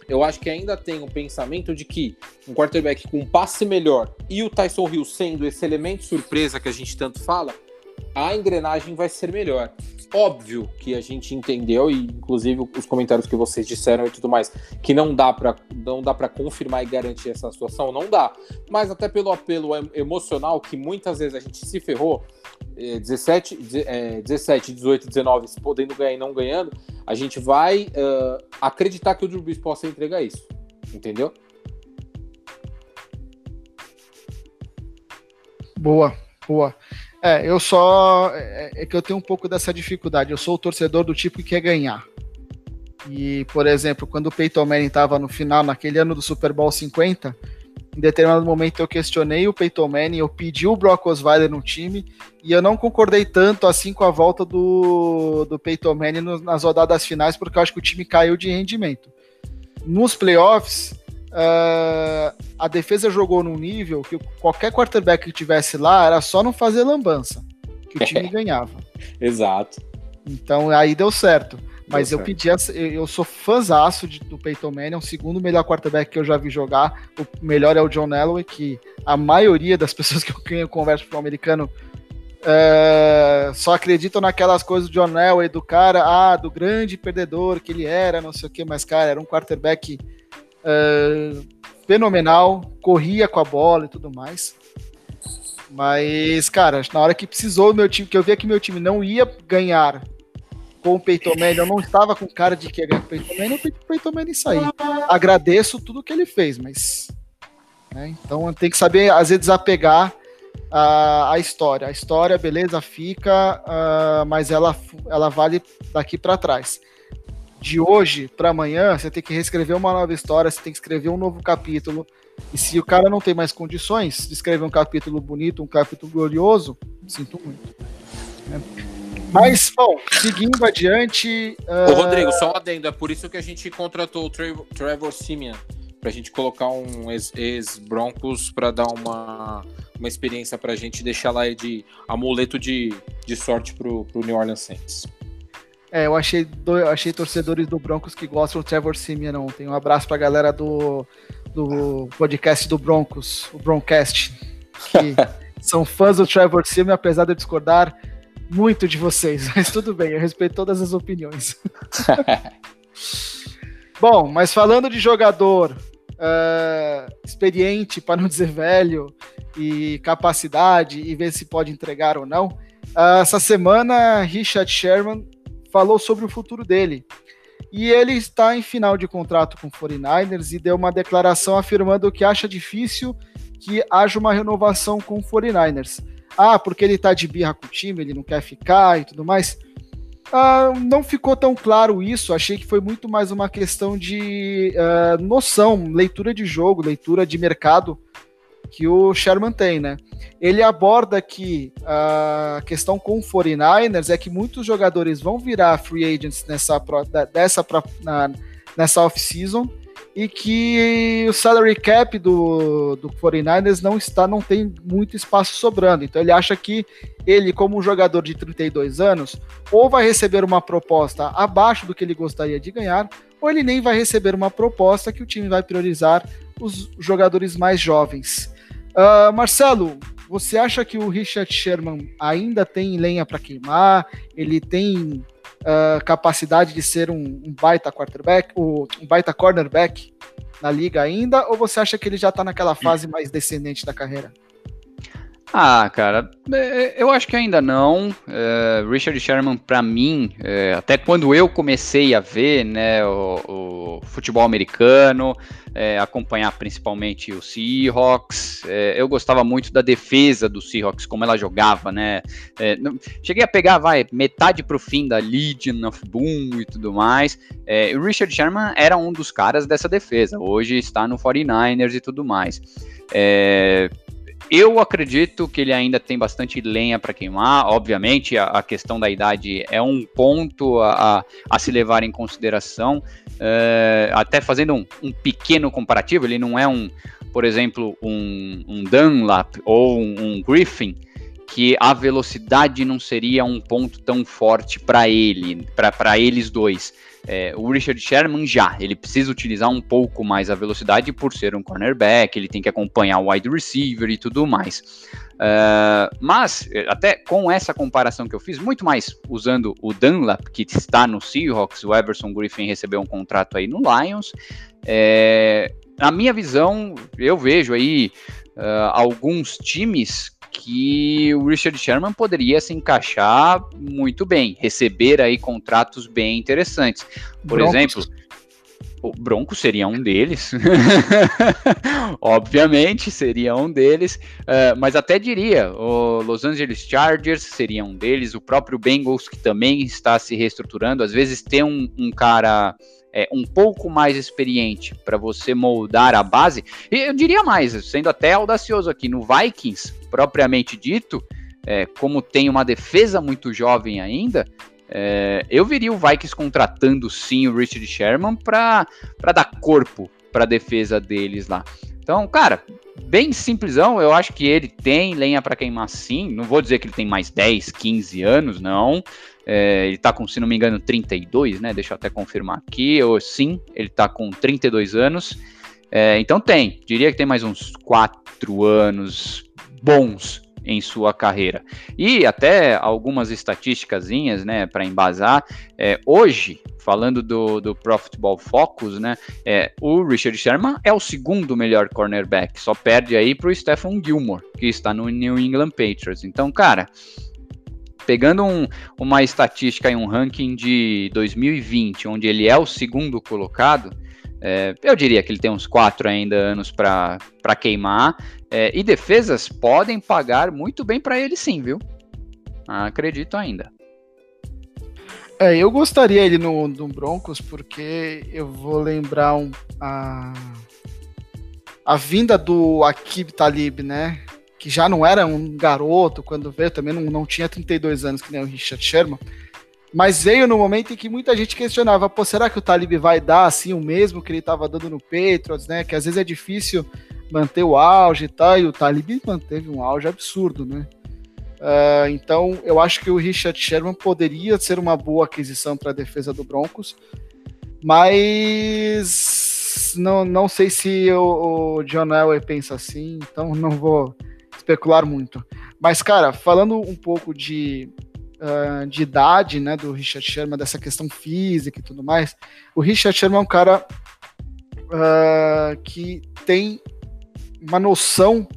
eu acho que ainda tem um pensamento de que um quarterback com um passe melhor e o Tyson Hill sendo esse elemento surpresa que a gente tanto fala, a engrenagem vai ser melhor. óbvio que a gente entendeu, e inclusive os comentários que vocês disseram e tudo mais, que não dá para não dá para confirmar e garantir essa situação, não dá. Mas até pelo apelo emocional que muitas vezes a gente se ferrou, 17, é, 17 18, 19, podendo ganhar e não ganhando, a gente vai uh, acreditar que o Drew Brees possa entregar isso. Entendeu? Boa, boa. É, eu só. É, é, que eu tenho um pouco dessa dificuldade. Eu sou o torcedor do tipo que quer ganhar. E, por exemplo, quando o Peyton Manning estava no final, naquele ano do Super Bowl 50, em determinado momento eu questionei o Peyton Manning, eu pedi o Brock Osweiler no time, e eu não concordei tanto assim com a volta do, do Peyton Manning no, nas rodadas finais, porque eu acho que o time caiu de rendimento. Nos playoffs, uh, a defesa jogou num nível que qualquer quarterback que tivesse lá era só não fazer lambança, que o time ganhava. Exato. Então aí deu certo. Mas eu pedi, eu sou fãzaço do Peyton Manning, é o segundo melhor quarterback que eu já vi jogar. O melhor é o John Elway, que a maioria das pessoas que eu converso com o americano é, só acreditam naquelas coisas do John Elway, do cara, ah, do grande perdedor que ele era, não sei o que, mas, cara, era um quarterback uh, fenomenal, corria com a bola e tudo mais. Mas, cara, na hora que precisou meu time, que eu via que meu time não ia ganhar com o Peyton eu não estava com cara de que ia ganhar com o Peyton Manning, o Peyton Manning sair. Agradeço tudo que ele fez, mas... Né, então tem que saber, às vezes, desapegar a, a história. A história, beleza, fica, uh, mas ela, ela vale daqui para trás de hoje para amanhã, você tem que reescrever uma nova história, você tem que escrever um novo capítulo. E se o cara não tem mais condições de escrever um capítulo bonito, um capítulo glorioso, sinto muito. Né? Mas, bom, seguindo adiante. Uh... Ô, Rodrigo, só um adendo. É por isso que a gente contratou o Trevor, Trevor Simeon, pra gente colocar um ex-Broncos para dar uma, uma experiência pra gente deixar lá de amuleto de, de sorte pro, pro New Orleans Saints. É, eu achei, do, achei torcedores do Broncos que gostam do Trevor Simeon ontem. Um abraço pra galera do, do podcast do Broncos, o Broncast, que são fãs do Trevor Simeon, apesar de eu discordar muito de vocês. Mas tudo bem, eu respeito todas as opiniões. Bom, mas falando de jogador uh, experiente, para não dizer velho, e capacidade, e ver se pode entregar ou não, uh, essa semana Richard Sherman falou sobre o futuro dele. E ele está em final de contrato com o 49ers e deu uma declaração afirmando que acha difícil que haja uma renovação com o 49ers. Ah, porque ele está de birra com o time, ele não quer ficar e tudo mais. Ah, não ficou tão claro isso, achei que foi muito mais uma questão de uh, noção, leitura de jogo, leitura de mercado que o Sherman tem, né? Ele aborda que a questão com o 49ers é que muitos jogadores vão virar free agents nessa, dessa, nessa off-season e que o salary cap do, do 49ers não está, não tem muito espaço sobrando. Então ele acha que ele, como um jogador de 32 anos, ou vai receber uma proposta abaixo do que ele gostaria de ganhar, ou ele nem vai receber uma proposta que o time vai priorizar os jogadores mais jovens. Uh, Marcelo, você acha que o Richard Sherman ainda tem lenha para queimar? Ele tem uh, capacidade de ser um, um baita quarterback, um baita cornerback na liga ainda? Ou você acha que ele já está naquela fase mais descendente da carreira? Ah, cara, é, eu acho que ainda não. É, Richard Sherman, para mim, é, até quando eu comecei a ver né, o, o futebol americano, é, acompanhar principalmente o Seahawks, é, eu gostava muito da defesa do Seahawks, como ela jogava, né? É, cheguei a pegar, vai, metade pro fim da Legion of Boom e tudo mais. o Richard Sherman era um dos caras dessa defesa. Hoje está no 49ers e tudo mais. É, eu acredito que ele ainda tem bastante lenha para queimar. Obviamente, a, a, questão da idade é um ponto a, a, se levar em consideração. É, até fazendo um, um, pequeno comparativo, ele não é um, por exemplo, um, um Dunlap ou um, um Griffin, que a velocidade não seria um ponto tão forte para ele, para eles dois. É, o Richard Sherman já, ele precisa utilizar um pouco mais a velocidade por ser um cornerback, ele tem que acompanhar o wide receiver e tudo mais. Uh, mas, até com essa comparação que eu fiz, muito mais usando o Dunlap, que está no Seahawks, o Everson Griffin recebeu um contrato aí no Lions. É, na minha visão, eu vejo aí uh, alguns times que o Richard Sherman poderia se encaixar muito bem, receber aí contratos bem interessantes. Por Broncos. exemplo, o Bronco seria um deles, obviamente seria um deles, uh, mas até diria, o Los Angeles Chargers seria um deles, o próprio Bengals que também está se reestruturando, às vezes ter um, um cara é, um pouco mais experiente para você moldar a base, e eu diria mais, sendo até audacioso aqui, no Vikings, propriamente dito, é, como tem uma defesa muito jovem ainda, é, eu viria o Vikings contratando sim o Richard Sherman para dar corpo para a defesa deles lá. Então, cara, bem simplesão, eu acho que ele tem lenha para queimar sim. Não vou dizer que ele tem mais 10, 15 anos, não. É, ele tá com, se não me engano, 32, né? Deixa eu até confirmar aqui. Ou, sim, ele tá com 32 anos. É, então tem, diria que tem mais uns 4 anos bons em sua carreira. E até algumas estatísticas, né, para embasar. É, hoje, falando do, do Pro Football Focus, né, é, o Richard Sherman é o segundo melhor cornerback, só perde aí para o Stephen Gilmore, que está no New England Patriots. Então, cara, pegando um, uma estatística e um ranking de 2020, onde ele é o segundo colocado, é, eu diria que ele tem uns quatro ainda anos para queimar. É, e defesas podem pagar muito bem para ele sim, viu? Acredito ainda. É, eu gostaria ele no, no Broncos porque eu vou lembrar um, a, a vinda do Akib Talib, né? Que já não era um garoto quando veio, também não, não tinha 32 anos que nem o Richard Sherman mas veio no momento em que muita gente questionava, pô, será que o Talib vai dar assim o mesmo que ele estava dando no Patriots, né? Que às vezes é difícil manter o auge e tal, e o Talib manteve um auge absurdo, né? Uh, então, eu acho que o Richard Sherman poderia ser uma boa aquisição para a defesa do Broncos, mas não, não sei se o, o John Elway pensa assim, então não vou especular muito. Mas, cara, falando um pouco de uh, de idade, né, do Richard Sherman, dessa questão física e tudo mais, o Richard Sherman é um cara uh, que tem uma noção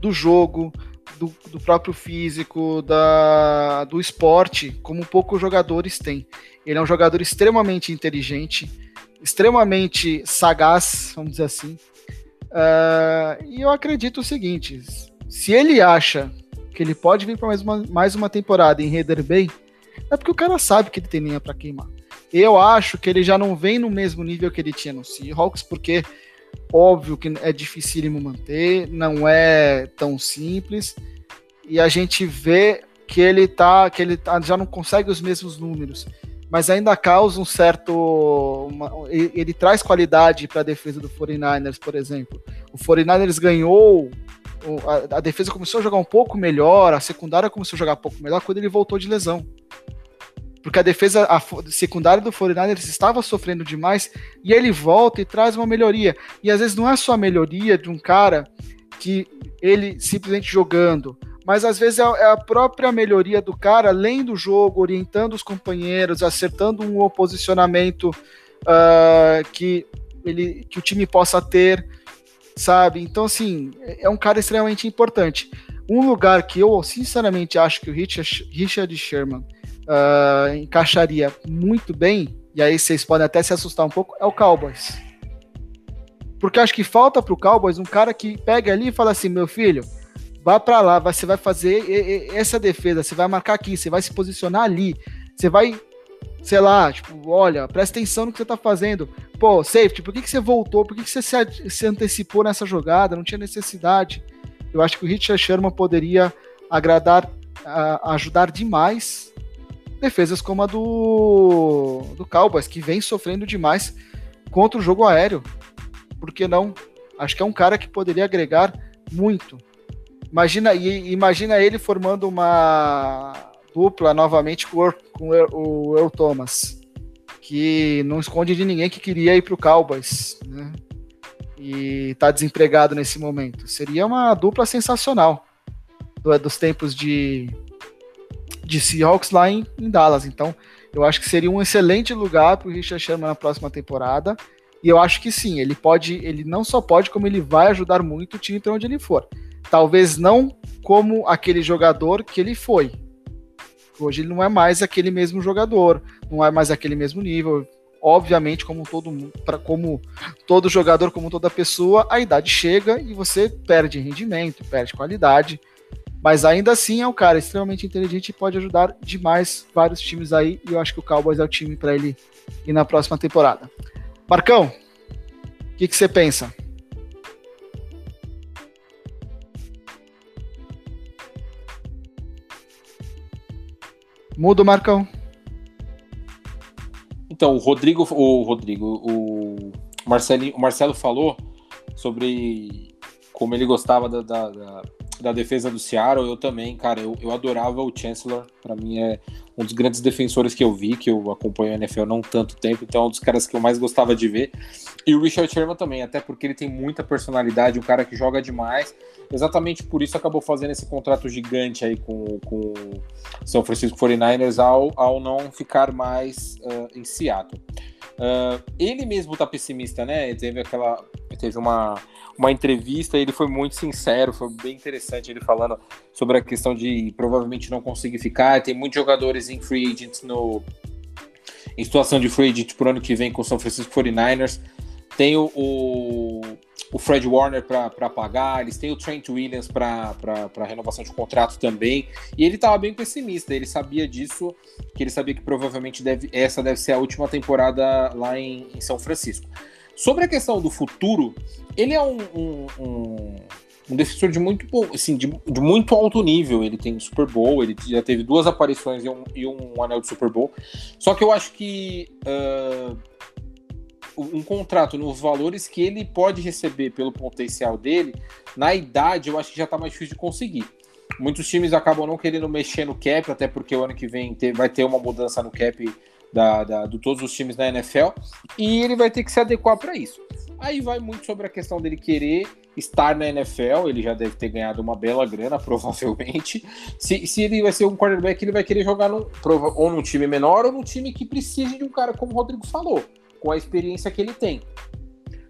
do jogo, do, do, próprio físico, da, do esporte, como poucos jogadores têm. Ele é um jogador extremamente inteligente, extremamente sagaz, vamos dizer assim. Uh, e eu acredito o seguinte: se ele acha que ele pode vir para mais uma, mais uma temporada em Header Bay, é porque o cara sabe que ele tem linha para queimar. Eu acho que ele já não vem no mesmo nível que ele tinha no Seahawks, porque óbvio que é dificílimo manter, não é tão simples, e a gente vê que ele tá, que ele tá, já não consegue os mesmos números, mas ainda causa um certo, uma, ele, ele, traz qualidade para a defesa do 49ers, por exemplo. O 49ers ganhou a, a, defesa começou a jogar um pouco melhor, a secundária começou a jogar um pouco melhor quando ele voltou de lesão. Porque a defesa a secundária do 49ers estava sofrendo demais e ele volta e traz uma melhoria. E às vezes não é só a melhoria de um cara que ele simplesmente jogando, mas às vezes é, é a própria melhoria do cara, além do jogo, orientando os companheiros, acertando um posicionamento uh, que, ele, que o time possa ter sabe? Então, assim, é um cara extremamente importante. Um lugar que eu, sinceramente, acho que o Richard, Richard Sherman uh, encaixaria muito bem, e aí vocês podem até se assustar um pouco, é o Cowboys. Porque acho que falta pro Cowboys um cara que pega ali e fala assim: meu filho, vá para lá, você vai fazer essa defesa, você vai marcar aqui, você vai se posicionar ali, você vai sei lá, tipo, olha, presta atenção no que você tá fazendo. Pô, safety, por que, que você voltou? Por que, que você se, se antecipou nessa jogada? Não tinha necessidade. Eu acho que o Richard Sherman poderia agradar, ajudar demais defesas como a do, do Cowboys, que vem sofrendo demais contra o jogo aéreo. Por que não? Acho que é um cara que poderia agregar muito. Imagina, imagina ele formando uma dupla novamente com, com o Earl Thomas, que não esconde de ninguém que queria ir para o Cowboys, né? E está desempregado nesse momento. Seria uma dupla sensacional. do, dos tempos de, de Seahawks lá em, em Dallas. Então, eu acho que seria um excelente lugar para o Richard Sherman na próxima temporada. E eu acho que sim, ele pode, ele não só pode, como ele vai ajudar muito o time para onde ele for. Talvez não como aquele jogador que ele foi. Hoje ele não é mais aquele mesmo jogador, não é mais aquele mesmo nível. Obviamente, como todo para como todo jogador, como toda pessoa, a idade chega e você perde rendimento, perde qualidade. Mas ainda assim é um cara extremamente inteligente e pode ajudar demais vários times aí. E eu acho que o Cowboys é o time para ele ir na próxima temporada. Marcão, o que, que você pensa? Mudo, Marcão. Então, o Rodrigo, o Rodrigo, o Marcelo, o Marcelo falou sobre como ele gostava da, da, da, da defesa do Seattle. Eu também, cara, eu, eu adorava o Chancellor. Para mim é um dos grandes defensores que eu vi, que eu acompanho a NFL não tanto tempo, então é um dos caras que eu mais gostava de ver. E o Richard Sherman também, até porque ele tem muita personalidade, um cara que joga demais. Exatamente por isso acabou fazendo esse contrato gigante aí com, o São Francisco 49ers ao, ao não ficar mais uh, em Seattle. Uh, ele mesmo tá pessimista, né? Teve aquela. Teve uma, uma entrevista, ele foi muito sincero, foi bem interessante ele falando sobre a questão de provavelmente não conseguir ficar. Tem muitos jogadores em free agents no. Em situação de free agent pro ano que vem com o São Francisco 49ers. Tem o, o, o Fred Warner para pagar, eles têm o Trent Williams para renovação de contrato também. E ele estava bem pessimista, ele sabia disso, que ele sabia que provavelmente deve, essa deve ser a última temporada lá em, em São Francisco. Sobre a questão do futuro, ele é um, um, um, um defensor de muito, assim, de, de, muito alto nível. Ele tem Super Bowl, ele já teve duas aparições e um, e um anel de Super Bowl. Só que eu acho que. Uh, um contrato nos valores que ele pode receber pelo potencial dele, na idade eu acho que já está mais difícil de conseguir. Muitos times acabam não querendo mexer no cap, até porque o ano que vem ter, vai ter uma mudança no cap da, da, de todos os times da NFL, e ele vai ter que se adequar para isso. Aí vai muito sobre a questão dele querer estar na NFL, ele já deve ter ganhado uma bela grana, provavelmente. Se, se ele vai ser um quarterback, ele vai querer jogar num, ou num time menor ou num time que precise de um cara, como o Rodrigo falou com a experiência que ele tem.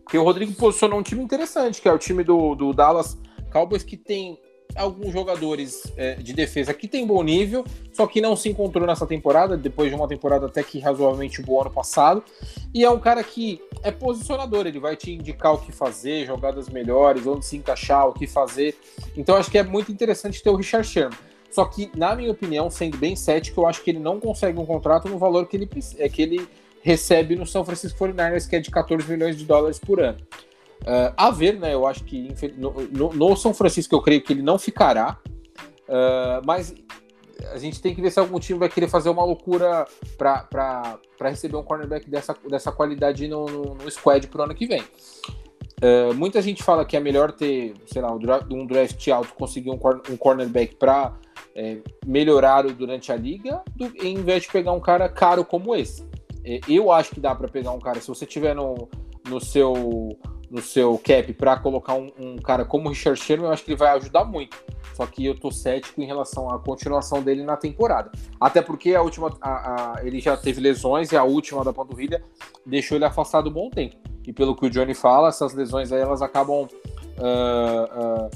Porque o Rodrigo posicionou um time interessante, que é o time do, do Dallas Cowboys, que tem alguns jogadores é, de defesa que tem bom nível, só que não se encontrou nessa temporada, depois de uma temporada até que razoavelmente boa ano passado. E é um cara que é posicionador, ele vai te indicar o que fazer, jogadas melhores, onde se encaixar, o que fazer. Então acho que é muito interessante ter o Richard Sherman. Só que, na minha opinião, sendo bem cético, eu acho que ele não consegue um contrato no valor que ele, é, que ele recebe no São Francisco 49ers, que é de 14 milhões de dólares por ano. Uh, a ver, né? Eu acho que no, no, no, São Francisco eu creio que ele não ficará, uh, mas a gente tem que ver se algum time vai querer fazer uma loucura para receber um cornerback dessa, dessa qualidade no, no, no squad pro ano que vem. Uh, muita gente fala que é melhor ter, sei lá, um draft alto, conseguir um, um cornerback para é, melhorar durante a liga, do, em vez de pegar um cara caro como esse. Eu acho que dá para pegar um cara, se você tiver no, no seu no seu cap para colocar um, um, cara como Richard Sherman, eu acho que ele vai ajudar muito. Só que eu tô cético em relação à continuação dele na temporada. Até porque a última, a, a, ele já teve lesões e a última da panturrilha deixou ele afastado um bom tempo. E pelo que o Johnny fala, essas lesões aí elas acabam uh, uh,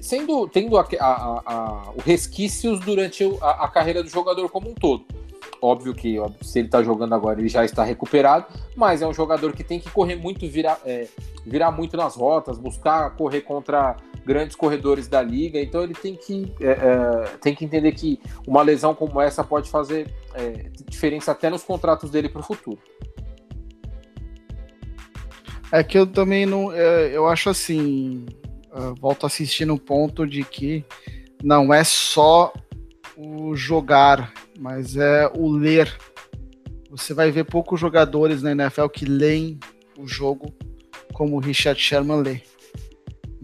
sendo tendo a, a, o resquícios durante a carreira do jogador como um todo. Óbvio que se ele está jogando agora, ele já está recuperado, mas é um jogador que tem que correr muito, virar, é, virar muito nas rotas, buscar correr contra grandes corredores da liga. Então ele tem que, é, é, tem que entender que uma lesão como essa pode fazer é, diferença até nos contratos dele para o futuro. É que eu também não. É, eu acho assim. volto a assistir no ponto de que não é só o jogar, mas é o ler. Você vai ver poucos jogadores na NFL que leem o jogo como o Richard Sherman lê.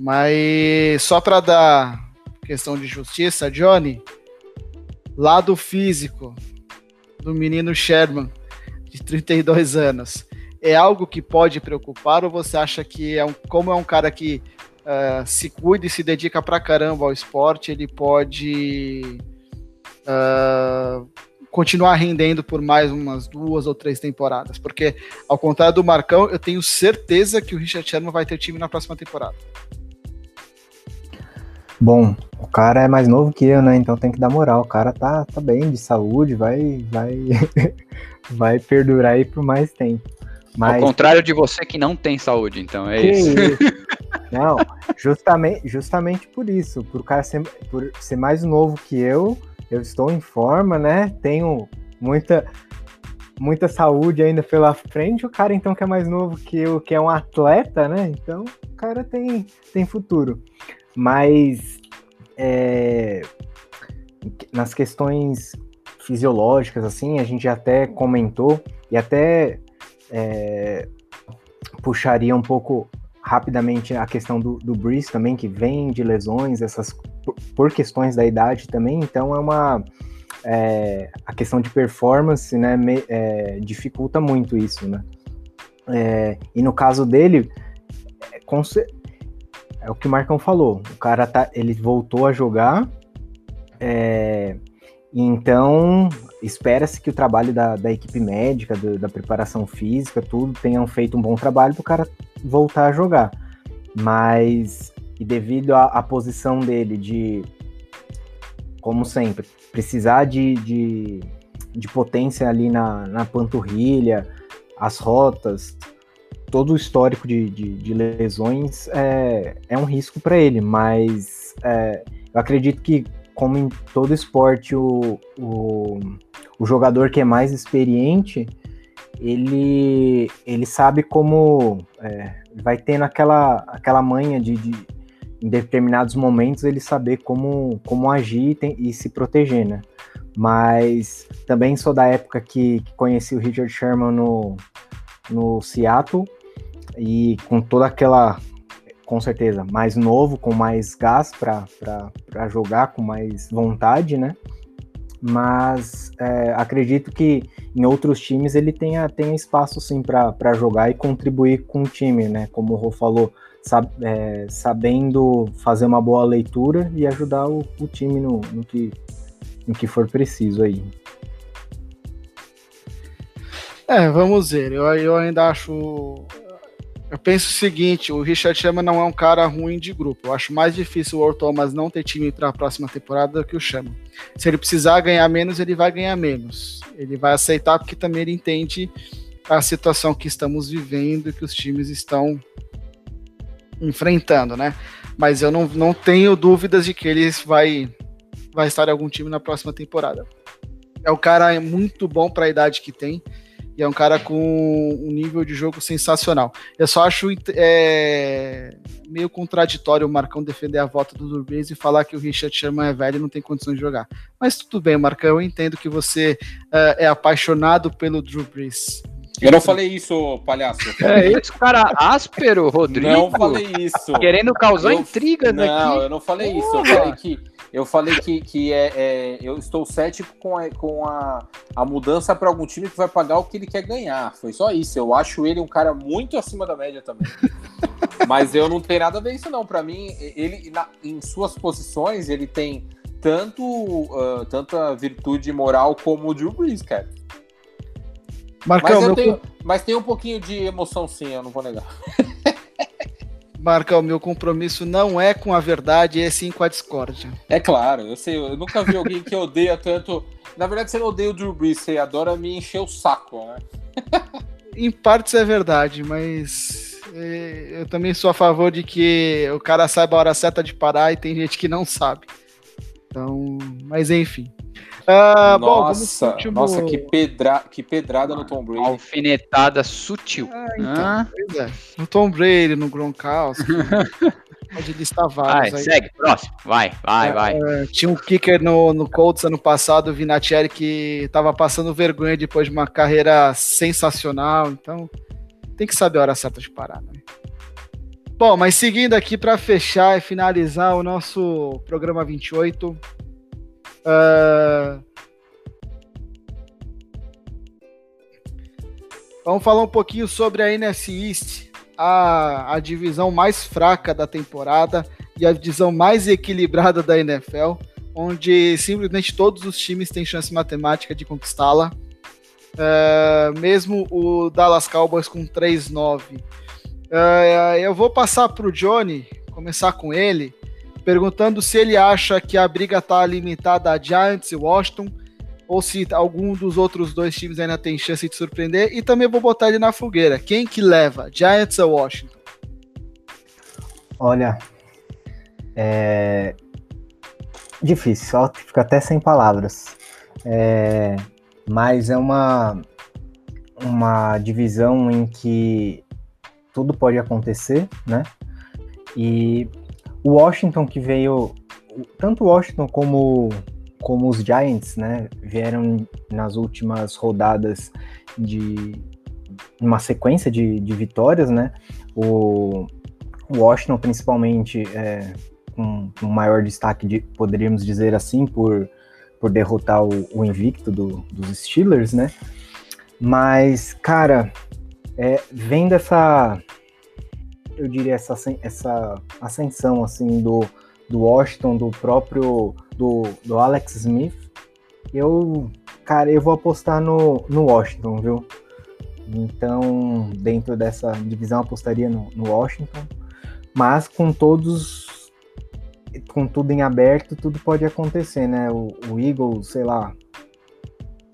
Mas só para dar questão de justiça, Johnny, lado físico do menino Sherman, de 32 anos, é algo que pode preocupar ou você acha que é um, como é um cara que uh, se cuida e se dedica pra caramba ao esporte, ele pode uh, continuar rendendo por mais umas duas ou três temporadas. Porque, ao contrário do Marcão, eu tenho certeza que o Richard Sherman vai ter time na próxima temporada. Bom, o cara é mais novo que eu, né? Então tem que dar moral. O cara tá, tá bem de saúde, vai, vai, vai perdurar aí por mais tempo. Mas... Ao contrário de você que não tem saúde, então é isso. isso. Não, justamente, justamente por isso, por o cara ser, por ser mais novo que eu, eu estou em forma, né? Tenho muita muita saúde ainda pela frente. O cara então que é mais novo que eu, que é um atleta, né? Então o cara tem tem futuro. Mas é, nas questões fisiológicas, assim, a gente até comentou e até é, puxaria um pouco rapidamente a questão do, do Breeze também, que vem de lesões, essas por, questões da idade também, então é uma é, a questão de performance, né, me, é, dificulta muito isso, né? É, e no caso dele, é, é o que o Marcão falou, o cara tá, ele voltou a jogar, é, então espera-se que o trabalho da, da equipe médica, do, da preparação física, tudo, tenham feito um bom trabalho para o cara voltar a jogar. Mas, e devido à posição dele de, como sempre, precisar de, de, de potência ali na, na panturrilha, as rotas, todo o histórico de, de, de lesões é, é um risco para ele, mas é, eu acredito que como em todo esporte, o, o, o jogador que é mais experiente, ele, ele sabe como é, vai tendo aquela, aquela manha de, de, em determinados momentos, ele saber como, como agir e, tem, e se proteger, né? Mas também sou da época que, que conheci o Richard Sherman no, no Seattle e com toda aquela com certeza, mais novo, com mais gás para jogar, com mais vontade, né? Mas é, acredito que em outros times ele tenha, tenha espaço sim para jogar e contribuir com o time, né? Como o Rô falou, sab, é, sabendo fazer uma boa leitura e ajudar o, o time no, no, que, no que for preciso aí. É, vamos ver. Eu, eu ainda acho eu penso o seguinte: o Richard Sherman não é um cara ruim de grupo. Eu acho mais difícil o Thomas não ter time para a próxima temporada do que o Sherman. Se ele precisar ganhar menos, ele vai ganhar menos. Ele vai aceitar porque também ele entende a situação que estamos vivendo e que os times estão enfrentando, né? Mas eu não, não tenho dúvidas de que ele vai, vai estar em algum time na próxima temporada. É um cara muito bom para a idade que tem e é um cara com um nível de jogo sensacional. Eu só acho é, meio contraditório o Marcão defender a volta do Durbez e falar que o Richard Sherman é velho e não tem condições de jogar. Mas tudo bem, Marcão, eu entendo que você uh, é apaixonado pelo Drew Brees. Eu não falei isso, palhaço. É isso, cara áspero, Rodrigo. Não falei isso. Querendo causar eu, intrigas não, aqui. Não, eu não falei isso. Eu falei que eu falei que, que é, é, eu estou cético com a, com a, a mudança para algum time que vai pagar o que ele quer ganhar. Foi só isso. Eu acho ele um cara muito acima da média também. Mas eu não tenho nada a ver isso, não. Para mim, ele na, em suas posições, ele tem tanto uh, tanta virtude moral como o Drew Brees, cara. Marcão, mas, tenho, mas tem um pouquinho de emoção, sim, eu não vou negar. Marca, o meu compromisso não é com a verdade, é sim com a discórdia. É claro, eu sei, eu nunca vi alguém que odeia tanto. Na verdade, você não odeia o Drew Brees, você adora me encher o saco, né? em partes é verdade, mas é, eu também sou a favor de que o cara saiba a hora certa de parar e tem gente que não sabe. Então, mas enfim. Uh, nossa, bom, último... nossa, que, pedra... que pedrada no Tom Brady. Alfinetada sutil. Ah, então, ah. É. No Tom Brady, no Gronkowski. pode listar vários. Vai, aí. segue, próximo. Vai, vai, uh, vai. tinha um kicker no, no Colts ano passado, o Vinatieri, que tava passando vergonha depois de uma carreira sensacional. Então, tem que saber a hora certa de parar, né? Bom, mas seguindo aqui para fechar e finalizar o nosso programa 28, Uh... Vamos falar um pouquinho sobre a NFC East. a, a divisão mais fraca da temporada e a divisão mais equilibrada da NFL, onde simplesmente todos os times têm chance matemática de conquistá-la. É, mesmo o Dallas Cowboys com 3-9. É, eu vou passar para o Johnny, começar com ele, perguntando se ele acha que a briga está limitada a Giants e Washington, ou se algum dos outros dois times ainda tem chance de surpreender, e também vou botar ele na fogueira. Quem que leva, Giants ou Washington? Olha, é difícil, só fico até sem palavras. É... Mas é uma uma divisão em que tudo pode acontecer, né? E o Washington que veio, tanto o Washington como, como os Giants, né, vieram nas últimas rodadas de uma sequência de, de vitórias, né? O, Washington, principalmente, é, com, com maior destaque, de, poderíamos dizer assim, por, por derrotar o, o invicto do, dos Steelers, né? Mas, cara, é, vendo essa, eu diria, essa, essa ascensão, assim, do, do Washington, do próprio, do, do Alex Smith, eu, cara, eu vou apostar no, no Washington, viu? Então, dentro dessa divisão, apostaria no, no Washington, mas com todos, com tudo em aberto, tudo pode acontecer, né? O, o Eagles, sei lá,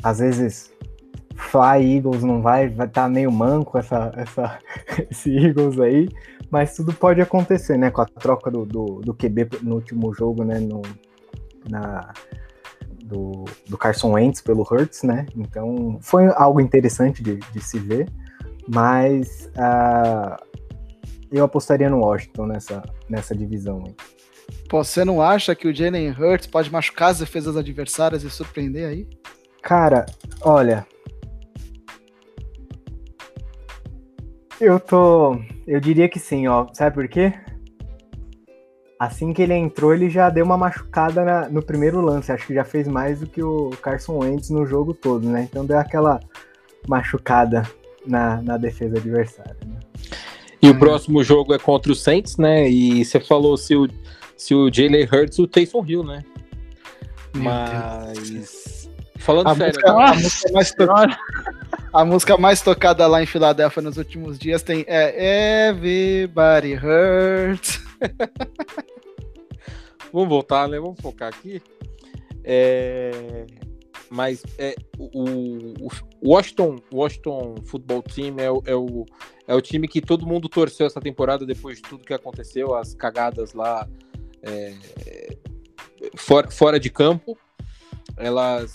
às vezes Fly Eagles não vai, vai estar tá meio manco essa, essa, esse Eagles aí, mas tudo pode acontecer, né? Com a troca do, do, do QB no último jogo, né? No, na, do, do Carson Wentz pelo Hurts, né? Então foi algo interessante de, de se ver, mas uh, eu apostaria no Washington nessa, nessa divisão aí. Pô, você não acha que o Jalen Hurts pode machucar as defesas adversárias e surpreender aí? Cara, olha, Eu tô. Eu diria que sim, ó. Sabe por quê? Assim que ele entrou, ele já deu uma machucada na, no primeiro lance. Acho que já fez mais do que o Carson Wentz no jogo todo, né? Então deu aquela machucada na, na defesa adversária. Né? E o próximo jogo é contra o Saints, né? E você falou se o, se o Jalen Hurts o Taysom Hill, né? Mas. Falando a sério. Música, a, música mais tocada, a música mais tocada lá em Filadélfia nos últimos dias tem é Everybody Hurts. Vamos voltar, né? Vamos focar aqui. É... Mas é, o, o Washington, Washington Football Team é o, é, o, é o time que todo mundo torceu essa temporada depois de tudo que aconteceu, as cagadas lá é, fora, fora de campo. Elas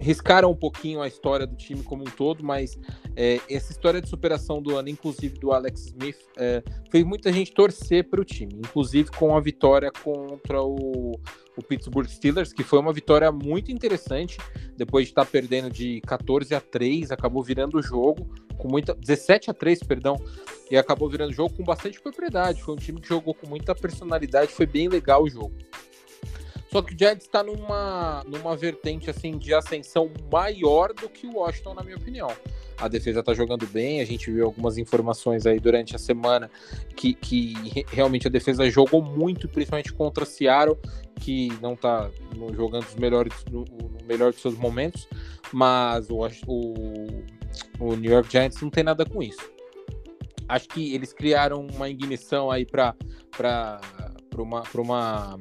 riscaram um pouquinho a história do time como um todo, mas é, essa história de superação do ano, inclusive do Alex Smith, é, fez muita gente torcer para o time, inclusive com a vitória contra o, o, Pittsburgh Steelers, que foi uma vitória muito interessante, depois de estar tá perdendo de 14 a 3, acabou virando o jogo com muita 17 a 3, perdão, e acabou virando o jogo com bastante propriedade. Foi um time que jogou com muita personalidade, foi bem legal o jogo. Só que o Giants está numa, numa vertente assim de ascensão maior do que o Washington, na minha opinião. A defesa está jogando bem, a gente viu algumas informações aí durante a semana que, que realmente a defesa jogou muito, principalmente contra Seattle, que não está jogando os melhores, no, no, melhor dos seus momentos, mas o, o, o New York Giants não tem nada com isso. Acho que eles criaram uma ignição aí para uma, uma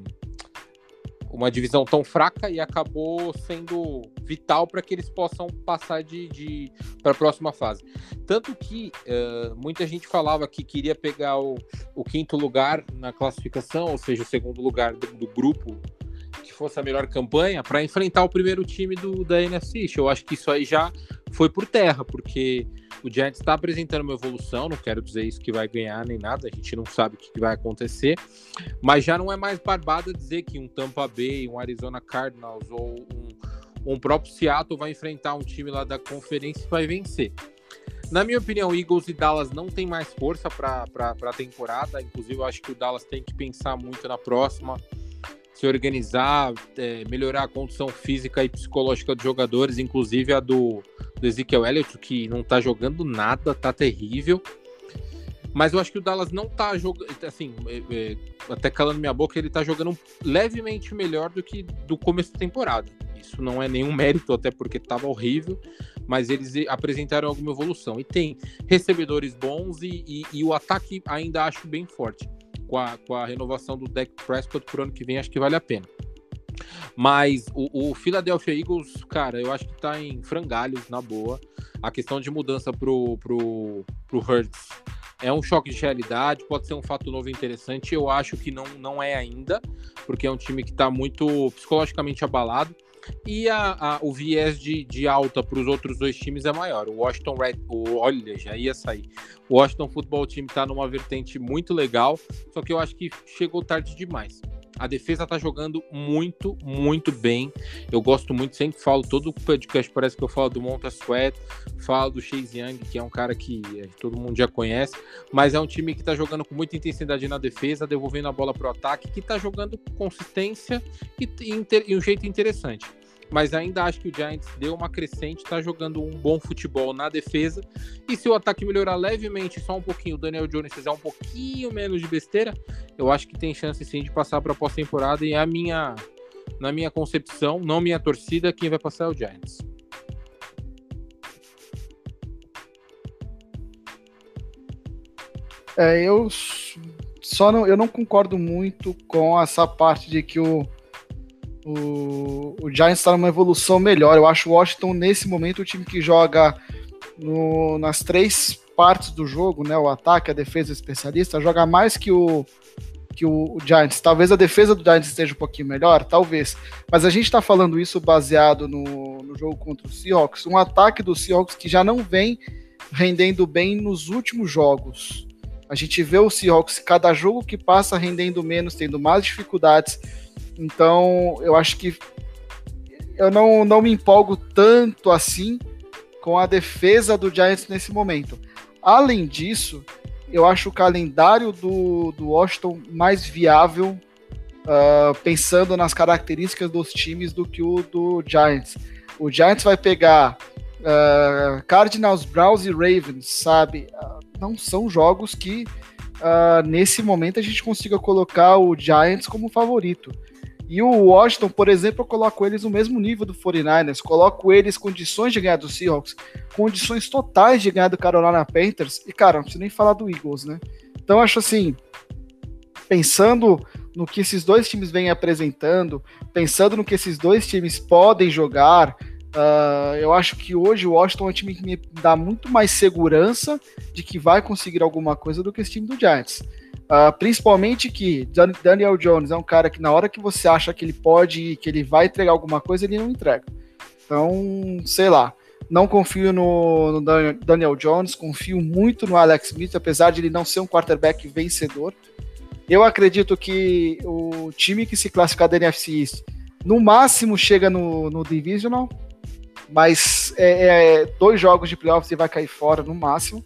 uma divisão tão fraca e acabou sendo vital para que eles possam passar de, de para a próxima fase. Tanto que uh, muita gente falava que queria pegar o, o, quinto lugar na classificação, ou seja, o segundo lugar do, do grupo que fosse a melhor campanha para enfrentar o primeiro time do, da NFC. Eu acho que isso aí já foi por terra, porque o Giants está apresentando uma evolução, não quero dizer isso que vai ganhar nem nada, a gente não sabe o que vai acontecer, mas já não é mais barbada dizer que um Tampa Bay, um Arizona Cardinals ou um, um próprio Seattle vai enfrentar um time lá da conferência e vai vencer. Na minha opinião, Eagles e Dallas não tem mais força para a temporada. Inclusive, eu acho que o Dallas tem que pensar muito na próxima se organizar, é, melhorar a condição física e psicológica dos jogadores, inclusive a do, do Ezekiel Elliott, que não tá jogando nada, tá terrível. Mas eu acho que o Dallas não tá jogando. Assim, é, é, até calando minha boca, ele tá jogando levemente melhor do que do começo da temporada. Isso não é nenhum mérito, até porque tava horrível, mas eles apresentaram alguma evolução. E tem recebedores bons e, e, e o ataque ainda acho bem forte. Com a, com a renovação do Deck Prescott pro ano que vem, acho que vale a pena. Mas o, o, Philadelphia Eagles, cara, eu acho que tá em frangalhos, na boa. A questão de mudança pro, pro, pro Hurts é um choque de realidade, pode ser um fato novo interessante. Eu acho que não, não é ainda, porque é um time que está muito psicologicamente abalado. E a, a, o viés de, de alta para os outros dois times é maior. O Washington Red, o, olha, já ia sair. O Washington Football Team está numa vertente muito legal, só que eu acho que chegou tarde demais. A defesa tá jogando muito, muito bem. Eu gosto muito, sempre falo, todo podcast parece que eu falo do Monta Sweat, falo do Chase Young, que é um cara que é, todo mundo já conhece, mas é um time que tá jogando com muita intensidade na defesa, devolvendo a bola pro ataque, que tá jogando com consistência e, e, e um jeito interessante mas ainda acho que o Giants deu uma crescente, está jogando um bom futebol na defesa. E se o ataque melhorar levemente, só um pouquinho, o Daniel Jones fizer um pouquinho menos de besteira, eu acho que tem chance sim de passar para a pós-temporada. E a minha, na minha concepção, não minha torcida, quem vai passar é o Giants. É, eu só não, eu não concordo muito com essa parte de que o o, o Giants está numa evolução melhor. Eu acho o Washington, nesse momento, o time que joga no, nas três partes do jogo, né? O ataque, a defesa o especialista, joga mais que o, que o, o, Giants. Talvez a defesa do Giants esteja um pouquinho melhor, talvez. Mas a gente está falando isso baseado no, no jogo contra o Seahawks. Um ataque do Seahawks que já não vem rendendo bem nos últimos jogos. A gente vê o Seahawks, cada jogo que passa, rendendo menos, tendo mais dificuldades então, eu acho que eu não, não me empolgo tanto assim com a defesa do Giants nesse momento. Além disso, eu acho o calendário do, do Washington mais viável, uh, pensando nas características dos times, do que o do Giants. O Giants vai pegar uh, Cardinals, Browns e Ravens, sabe? Uh, não são jogos que nesse momento a gente consiga colocar o Giants como favorito. E o Washington, por exemplo, eu coloco eles no mesmo nível do 49ers, coloco eles condições de ganhar do Seahawks, condições totais de ganhar do Carolina Panthers, e cara, não preciso nem falar do Eagles, né? Então acho assim, pensando no que esses dois times vêm apresentando, pensando no que esses dois times podem jogar, uh, eu acho que hoje o Washington é um time que me dá muito mais segurança de que vai conseguir alguma coisa do que esse time do Giants. Uh, principalmente que Daniel Jones é um cara que na hora que você acha que ele pode, que ele vai entregar alguma coisa, ele não entrega. Então, sei lá. Não confio no, no Daniel Jones, confio muito no Alex Smith, apesar de ele não ser um quarterback vencedor. Eu acredito que o time que se classificar da NFC East, no máximo chega no, no Divisional, mas é, é, dois jogos de playoffs e vai cair fora no máximo.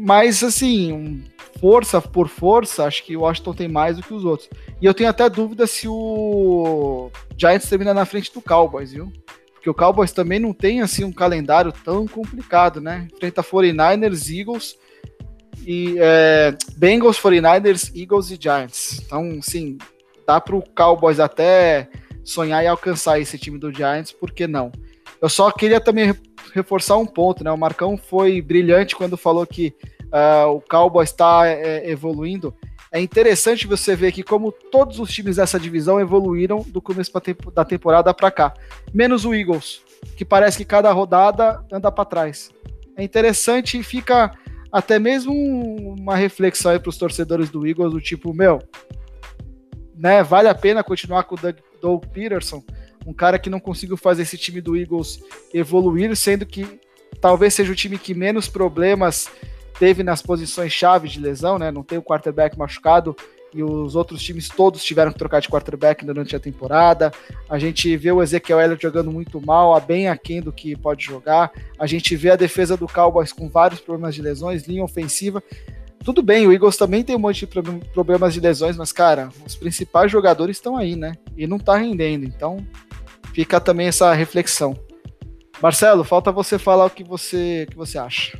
Mas, assim, força por força, acho que o Washington tem mais do que os outros. E eu tenho até dúvida se o Giants termina na frente do Cowboys, viu? Porque o Cowboys também não tem assim um calendário tão complicado, né? Enfrenta 49ers, Eagles e é, Bengals, 49ers, Eagles e Giants. Então, sim, dá para o Cowboys até sonhar e alcançar esse time do Giants, por que não? Eu só queria também reforçar um ponto, né? O Marcão foi brilhante quando falou que uh, o Cowboys está é, evoluindo. É interessante você ver que como todos os times dessa divisão evoluíram do começo da temporada para cá, menos o Eagles, que parece que cada rodada anda para trás. É interessante e fica até mesmo uma reflexão para os torcedores do Eagles do tipo, meu, né, vale a pena continuar com o Doug, Doug Peterson, um cara que não conseguiu fazer esse time do Eagles evoluir, sendo que talvez seja o time que menos problemas teve nas posições chave de lesão, né? Não tem o quarterback machucado e os outros times todos tiveram que trocar de quarterback durante a temporada. A gente vê o Ezequiel Elliott jogando muito mal, a bem aquém do que pode jogar. A gente vê a defesa do Cowboys com vários problemas de lesões, linha ofensiva. Tudo bem, o Eagles também tem um monte de problemas de lesões, mas, cara, os principais jogadores estão aí, né? E não tá rendendo. Então, fica também essa reflexão. Marcelo, falta você falar o que você, que você acha.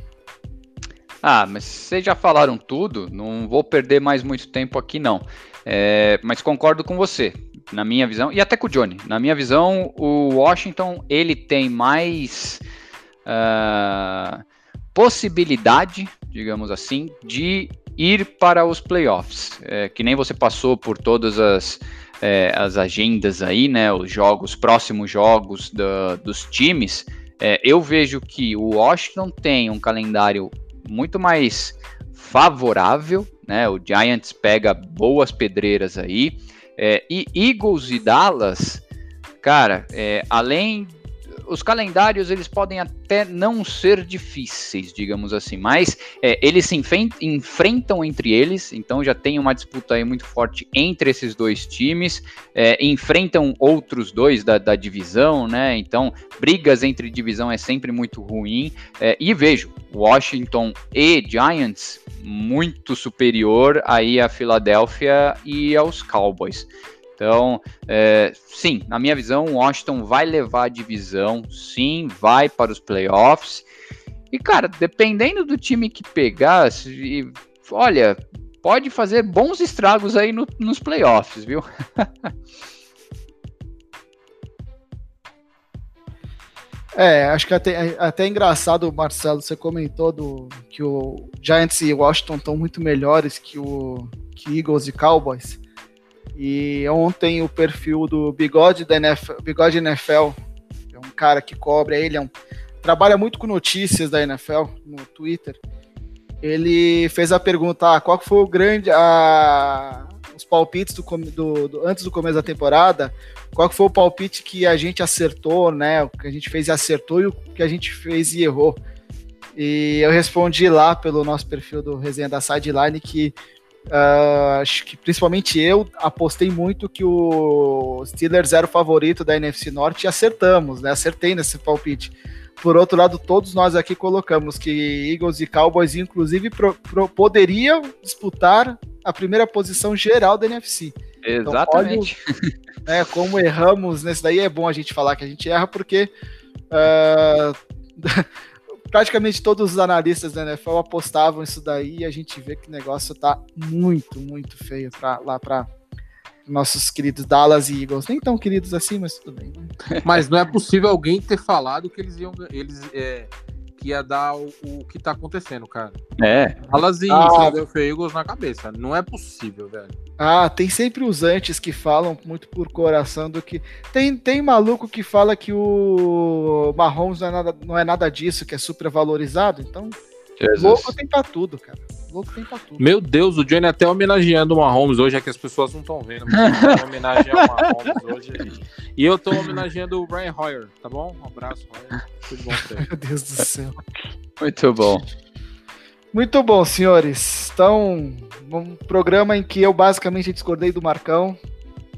Ah, mas vocês já falaram tudo, não vou perder mais muito tempo aqui não. É, mas concordo com você, na minha visão, e até com o Johnny. Na minha visão, o Washington ele tem mais uh, possibilidade, digamos assim, de ir para os playoffs. É, que nem você passou por todas as, é, as agendas aí, né? Os jogos, próximos jogos da, dos times. É, eu vejo que o Washington tem um calendário muito mais favorável, né? O Giants pega boas pedreiras aí. É, e Eagles e Dallas, cara, é, além os calendários eles podem até não ser difíceis, digamos assim, mas é, eles se enfrentam entre eles, então já tem uma disputa aí muito forte entre esses dois times, é, enfrentam outros dois da, da, divisão, né? Então brigas entre divisão é sempre muito ruim. É, e vejo Washington e Giants muito superior aí a Filadélfia e aos Cowboys. Então, é, sim, na minha visão, o Washington vai levar a divisão, sim, vai para os playoffs. E, cara, dependendo do time que pegar, se, olha, pode fazer bons estragos aí no, nos playoffs, viu? É, acho que até, até engraçado, Marcelo, você comentou do, que o Giants e Washington estão muito melhores que o que Eagles e Cowboys. E ontem o perfil do Bigode da NFL, Bigode NFL, é um cara que cobre, ele é um, trabalha muito com notícias da NFL no Twitter. Ele fez a pergunta: ah, qual foi o grande. A, os palpites do, do, do, antes do começo da temporada, qual foi o palpite que a gente acertou, né? O que a gente fez e acertou e o que a gente fez e errou. E eu respondi lá pelo nosso perfil do Resenha da Sideline que Uh, acho que principalmente eu apostei muito que o Steelers era o favorito da NFC Norte e acertamos, né? Acertei nesse palpite. Por outro lado, todos nós aqui colocamos que Eagles e Cowboys, inclusive, pro, pro, poderiam disputar a primeira posição geral da NFC. Exatamente. Então, olha, né, como erramos nesse daí, é bom a gente falar que a gente erra, porque uh, praticamente todos os analistas da NFL apostavam isso daí e a gente vê que o negócio tá muito, muito feio pra, lá para nossos queridos Dallas e Eagles. Nem tão queridos assim, mas tudo bem. Né? Mas não é possível alguém ter falado que eles iam. Eles, é, que ia dar o, o que tá acontecendo, cara. É. E ah, Philadelphia Eagles na cabeça. Não é possível, velho. Ah, tem sempre os antes que falam muito por coração do que. Tem, tem maluco que fala que o Mahomes não é nada, não é nada disso, que é super valorizado. Então, Jesus. louco tem pra tudo, cara. Louco tem pra tudo. Meu Deus, o Johnny até homenageando o Mahomes hoje, é que as pessoas não estão vendo. Mas homenagear o Mahomes hoje. E eu tô homenageando o Brian Hoyer, tá bom? Um abraço, Hoyer. Tudo bom pra Meu Deus do céu. Muito bom. Muito bom, senhores. Então, um programa em que eu basicamente discordei do Marcão.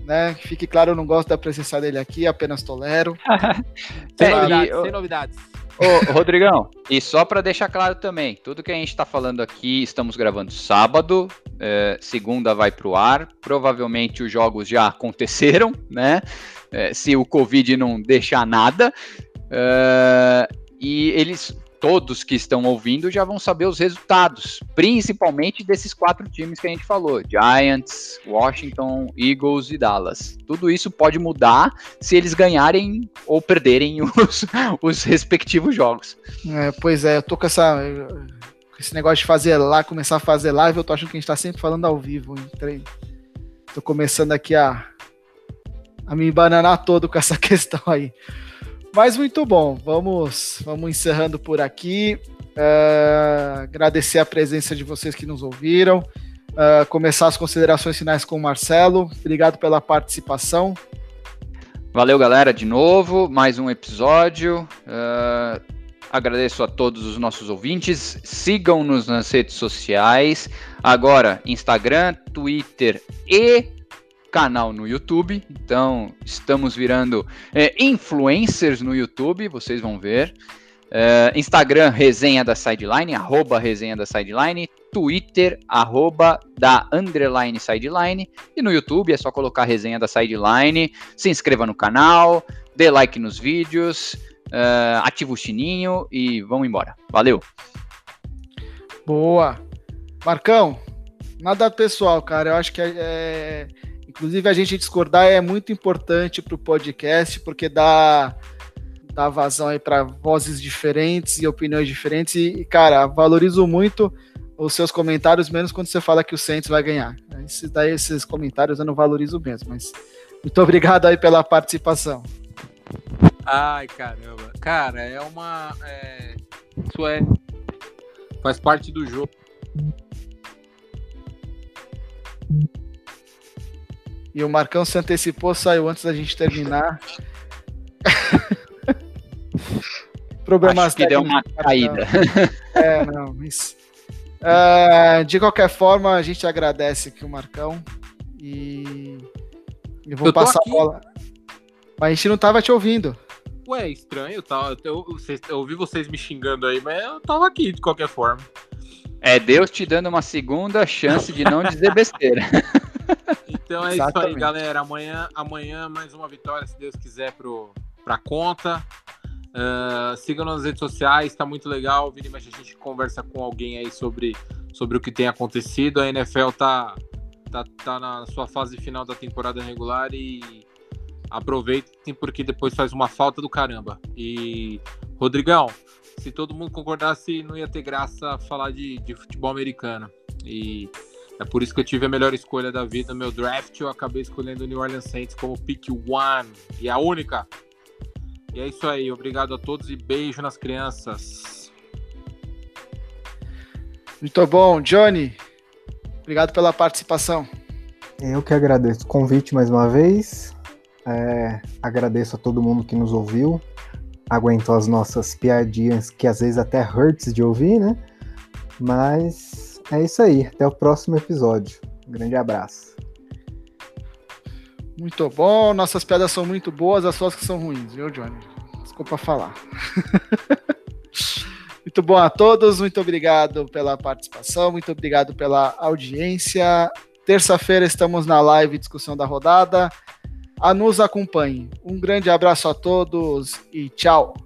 Né? Fique claro, eu não gosto da presença dele aqui, apenas tolero. sem, é, novidades, e, sem novidades. Ô, Rodrigão, e só para deixar claro também, tudo que a gente está falando aqui, estamos gravando sábado, é, segunda vai para o ar, provavelmente os jogos já aconteceram, né? É, se o Covid não deixar nada. É, e eles todos que estão ouvindo já vão saber os resultados, principalmente desses quatro times que a gente falou: Giants, Washington, Eagles e Dallas. Tudo isso pode mudar se eles ganharem ou perderem os, os respectivos jogos. É, pois é, eu tô com essa esse negócio de fazer lá, começar a fazer live, eu tô achando que a gente tá sempre falando ao vivo. Entrei. Tô começando aqui a, a me bananar todo com essa questão aí. Mas muito bom, vamos, vamos encerrando por aqui. Uh, agradecer a presença de vocês que nos ouviram. Uh, começar as considerações finais com o Marcelo. Obrigado pela participação. Valeu, galera, de novo. Mais um episódio. Uh, agradeço a todos os nossos ouvintes. Sigam-nos nas redes sociais. Agora, Instagram, Twitter e canal no YouTube. Então, estamos virando é, influencers no YouTube, vocês vão ver. É, Instagram, resenha da sideline, arroba resenha da sideline. Twitter, arroba da underline sideline. E no YouTube é só colocar resenha da sideline. Se inscreva no canal, dê like nos vídeos, uh, ativa o sininho e vamos embora. Valeu! Boa. Marcão, nada pessoal, cara. Eu acho que é, é inclusive a gente discordar é muito importante para o podcast, porque dá, dá vazão aí para vozes diferentes e opiniões diferentes. E, cara, valorizo muito os seus comentários, menos quando você fala que o Saints vai ganhar. Esses, daí, esses comentários eu não valorizo mesmo, mas muito obrigado aí pela participação. Ai, caramba. Cara, é uma. É... Isso é. Faz parte do jogo. E o Marcão se antecipou, saiu antes da gente terminar. Problemas Acho que deu uma caída. É, não, mas. Uh, de qualquer forma, a gente agradece aqui o Marcão. E. Eu vou eu passar aqui. a bola. Mas a gente não tava te ouvindo. Ué, estranho, tá? Eu, eu, eu ouvi vocês me xingando aí, mas eu tava aqui de qualquer forma. É Deus te dando uma segunda chance de não dizer besteira. Então é Exatamente. isso aí, galera. Amanhã, amanhã mais uma vitória, se Deus quiser, pro, pra conta. Uh, sigam nas redes sociais, tá muito legal. Vini, mas a gente conversa com alguém aí sobre, sobre o que tem acontecido. A NFL tá, tá, tá na sua fase final da temporada regular e aproveitem porque depois faz uma falta do caramba. E, Rodrigão, se todo mundo concordasse, não ia ter graça falar de, de futebol americano. E é por isso que eu tive a melhor escolha da vida. No meu draft, eu acabei escolhendo o New Orleans Saints como pick one. E a única. E é isso aí. Obrigado a todos e beijo nas crianças. Muito bom. Johnny, obrigado pela participação. Eu que agradeço o convite mais uma vez. É, agradeço a todo mundo que nos ouviu. Aguentou as nossas piadinhas que às vezes até hurts de ouvir, né? Mas é isso aí. Até o próximo episódio. Um grande abraço. Muito bom. Nossas piadas são muito boas, as suas que são ruins, viu, Johnny? Desculpa falar. muito bom a todos. Muito obrigado pela participação. Muito obrigado pela audiência. Terça-feira estamos na live discussão da rodada. A nos acompanhe. Um grande abraço a todos e tchau.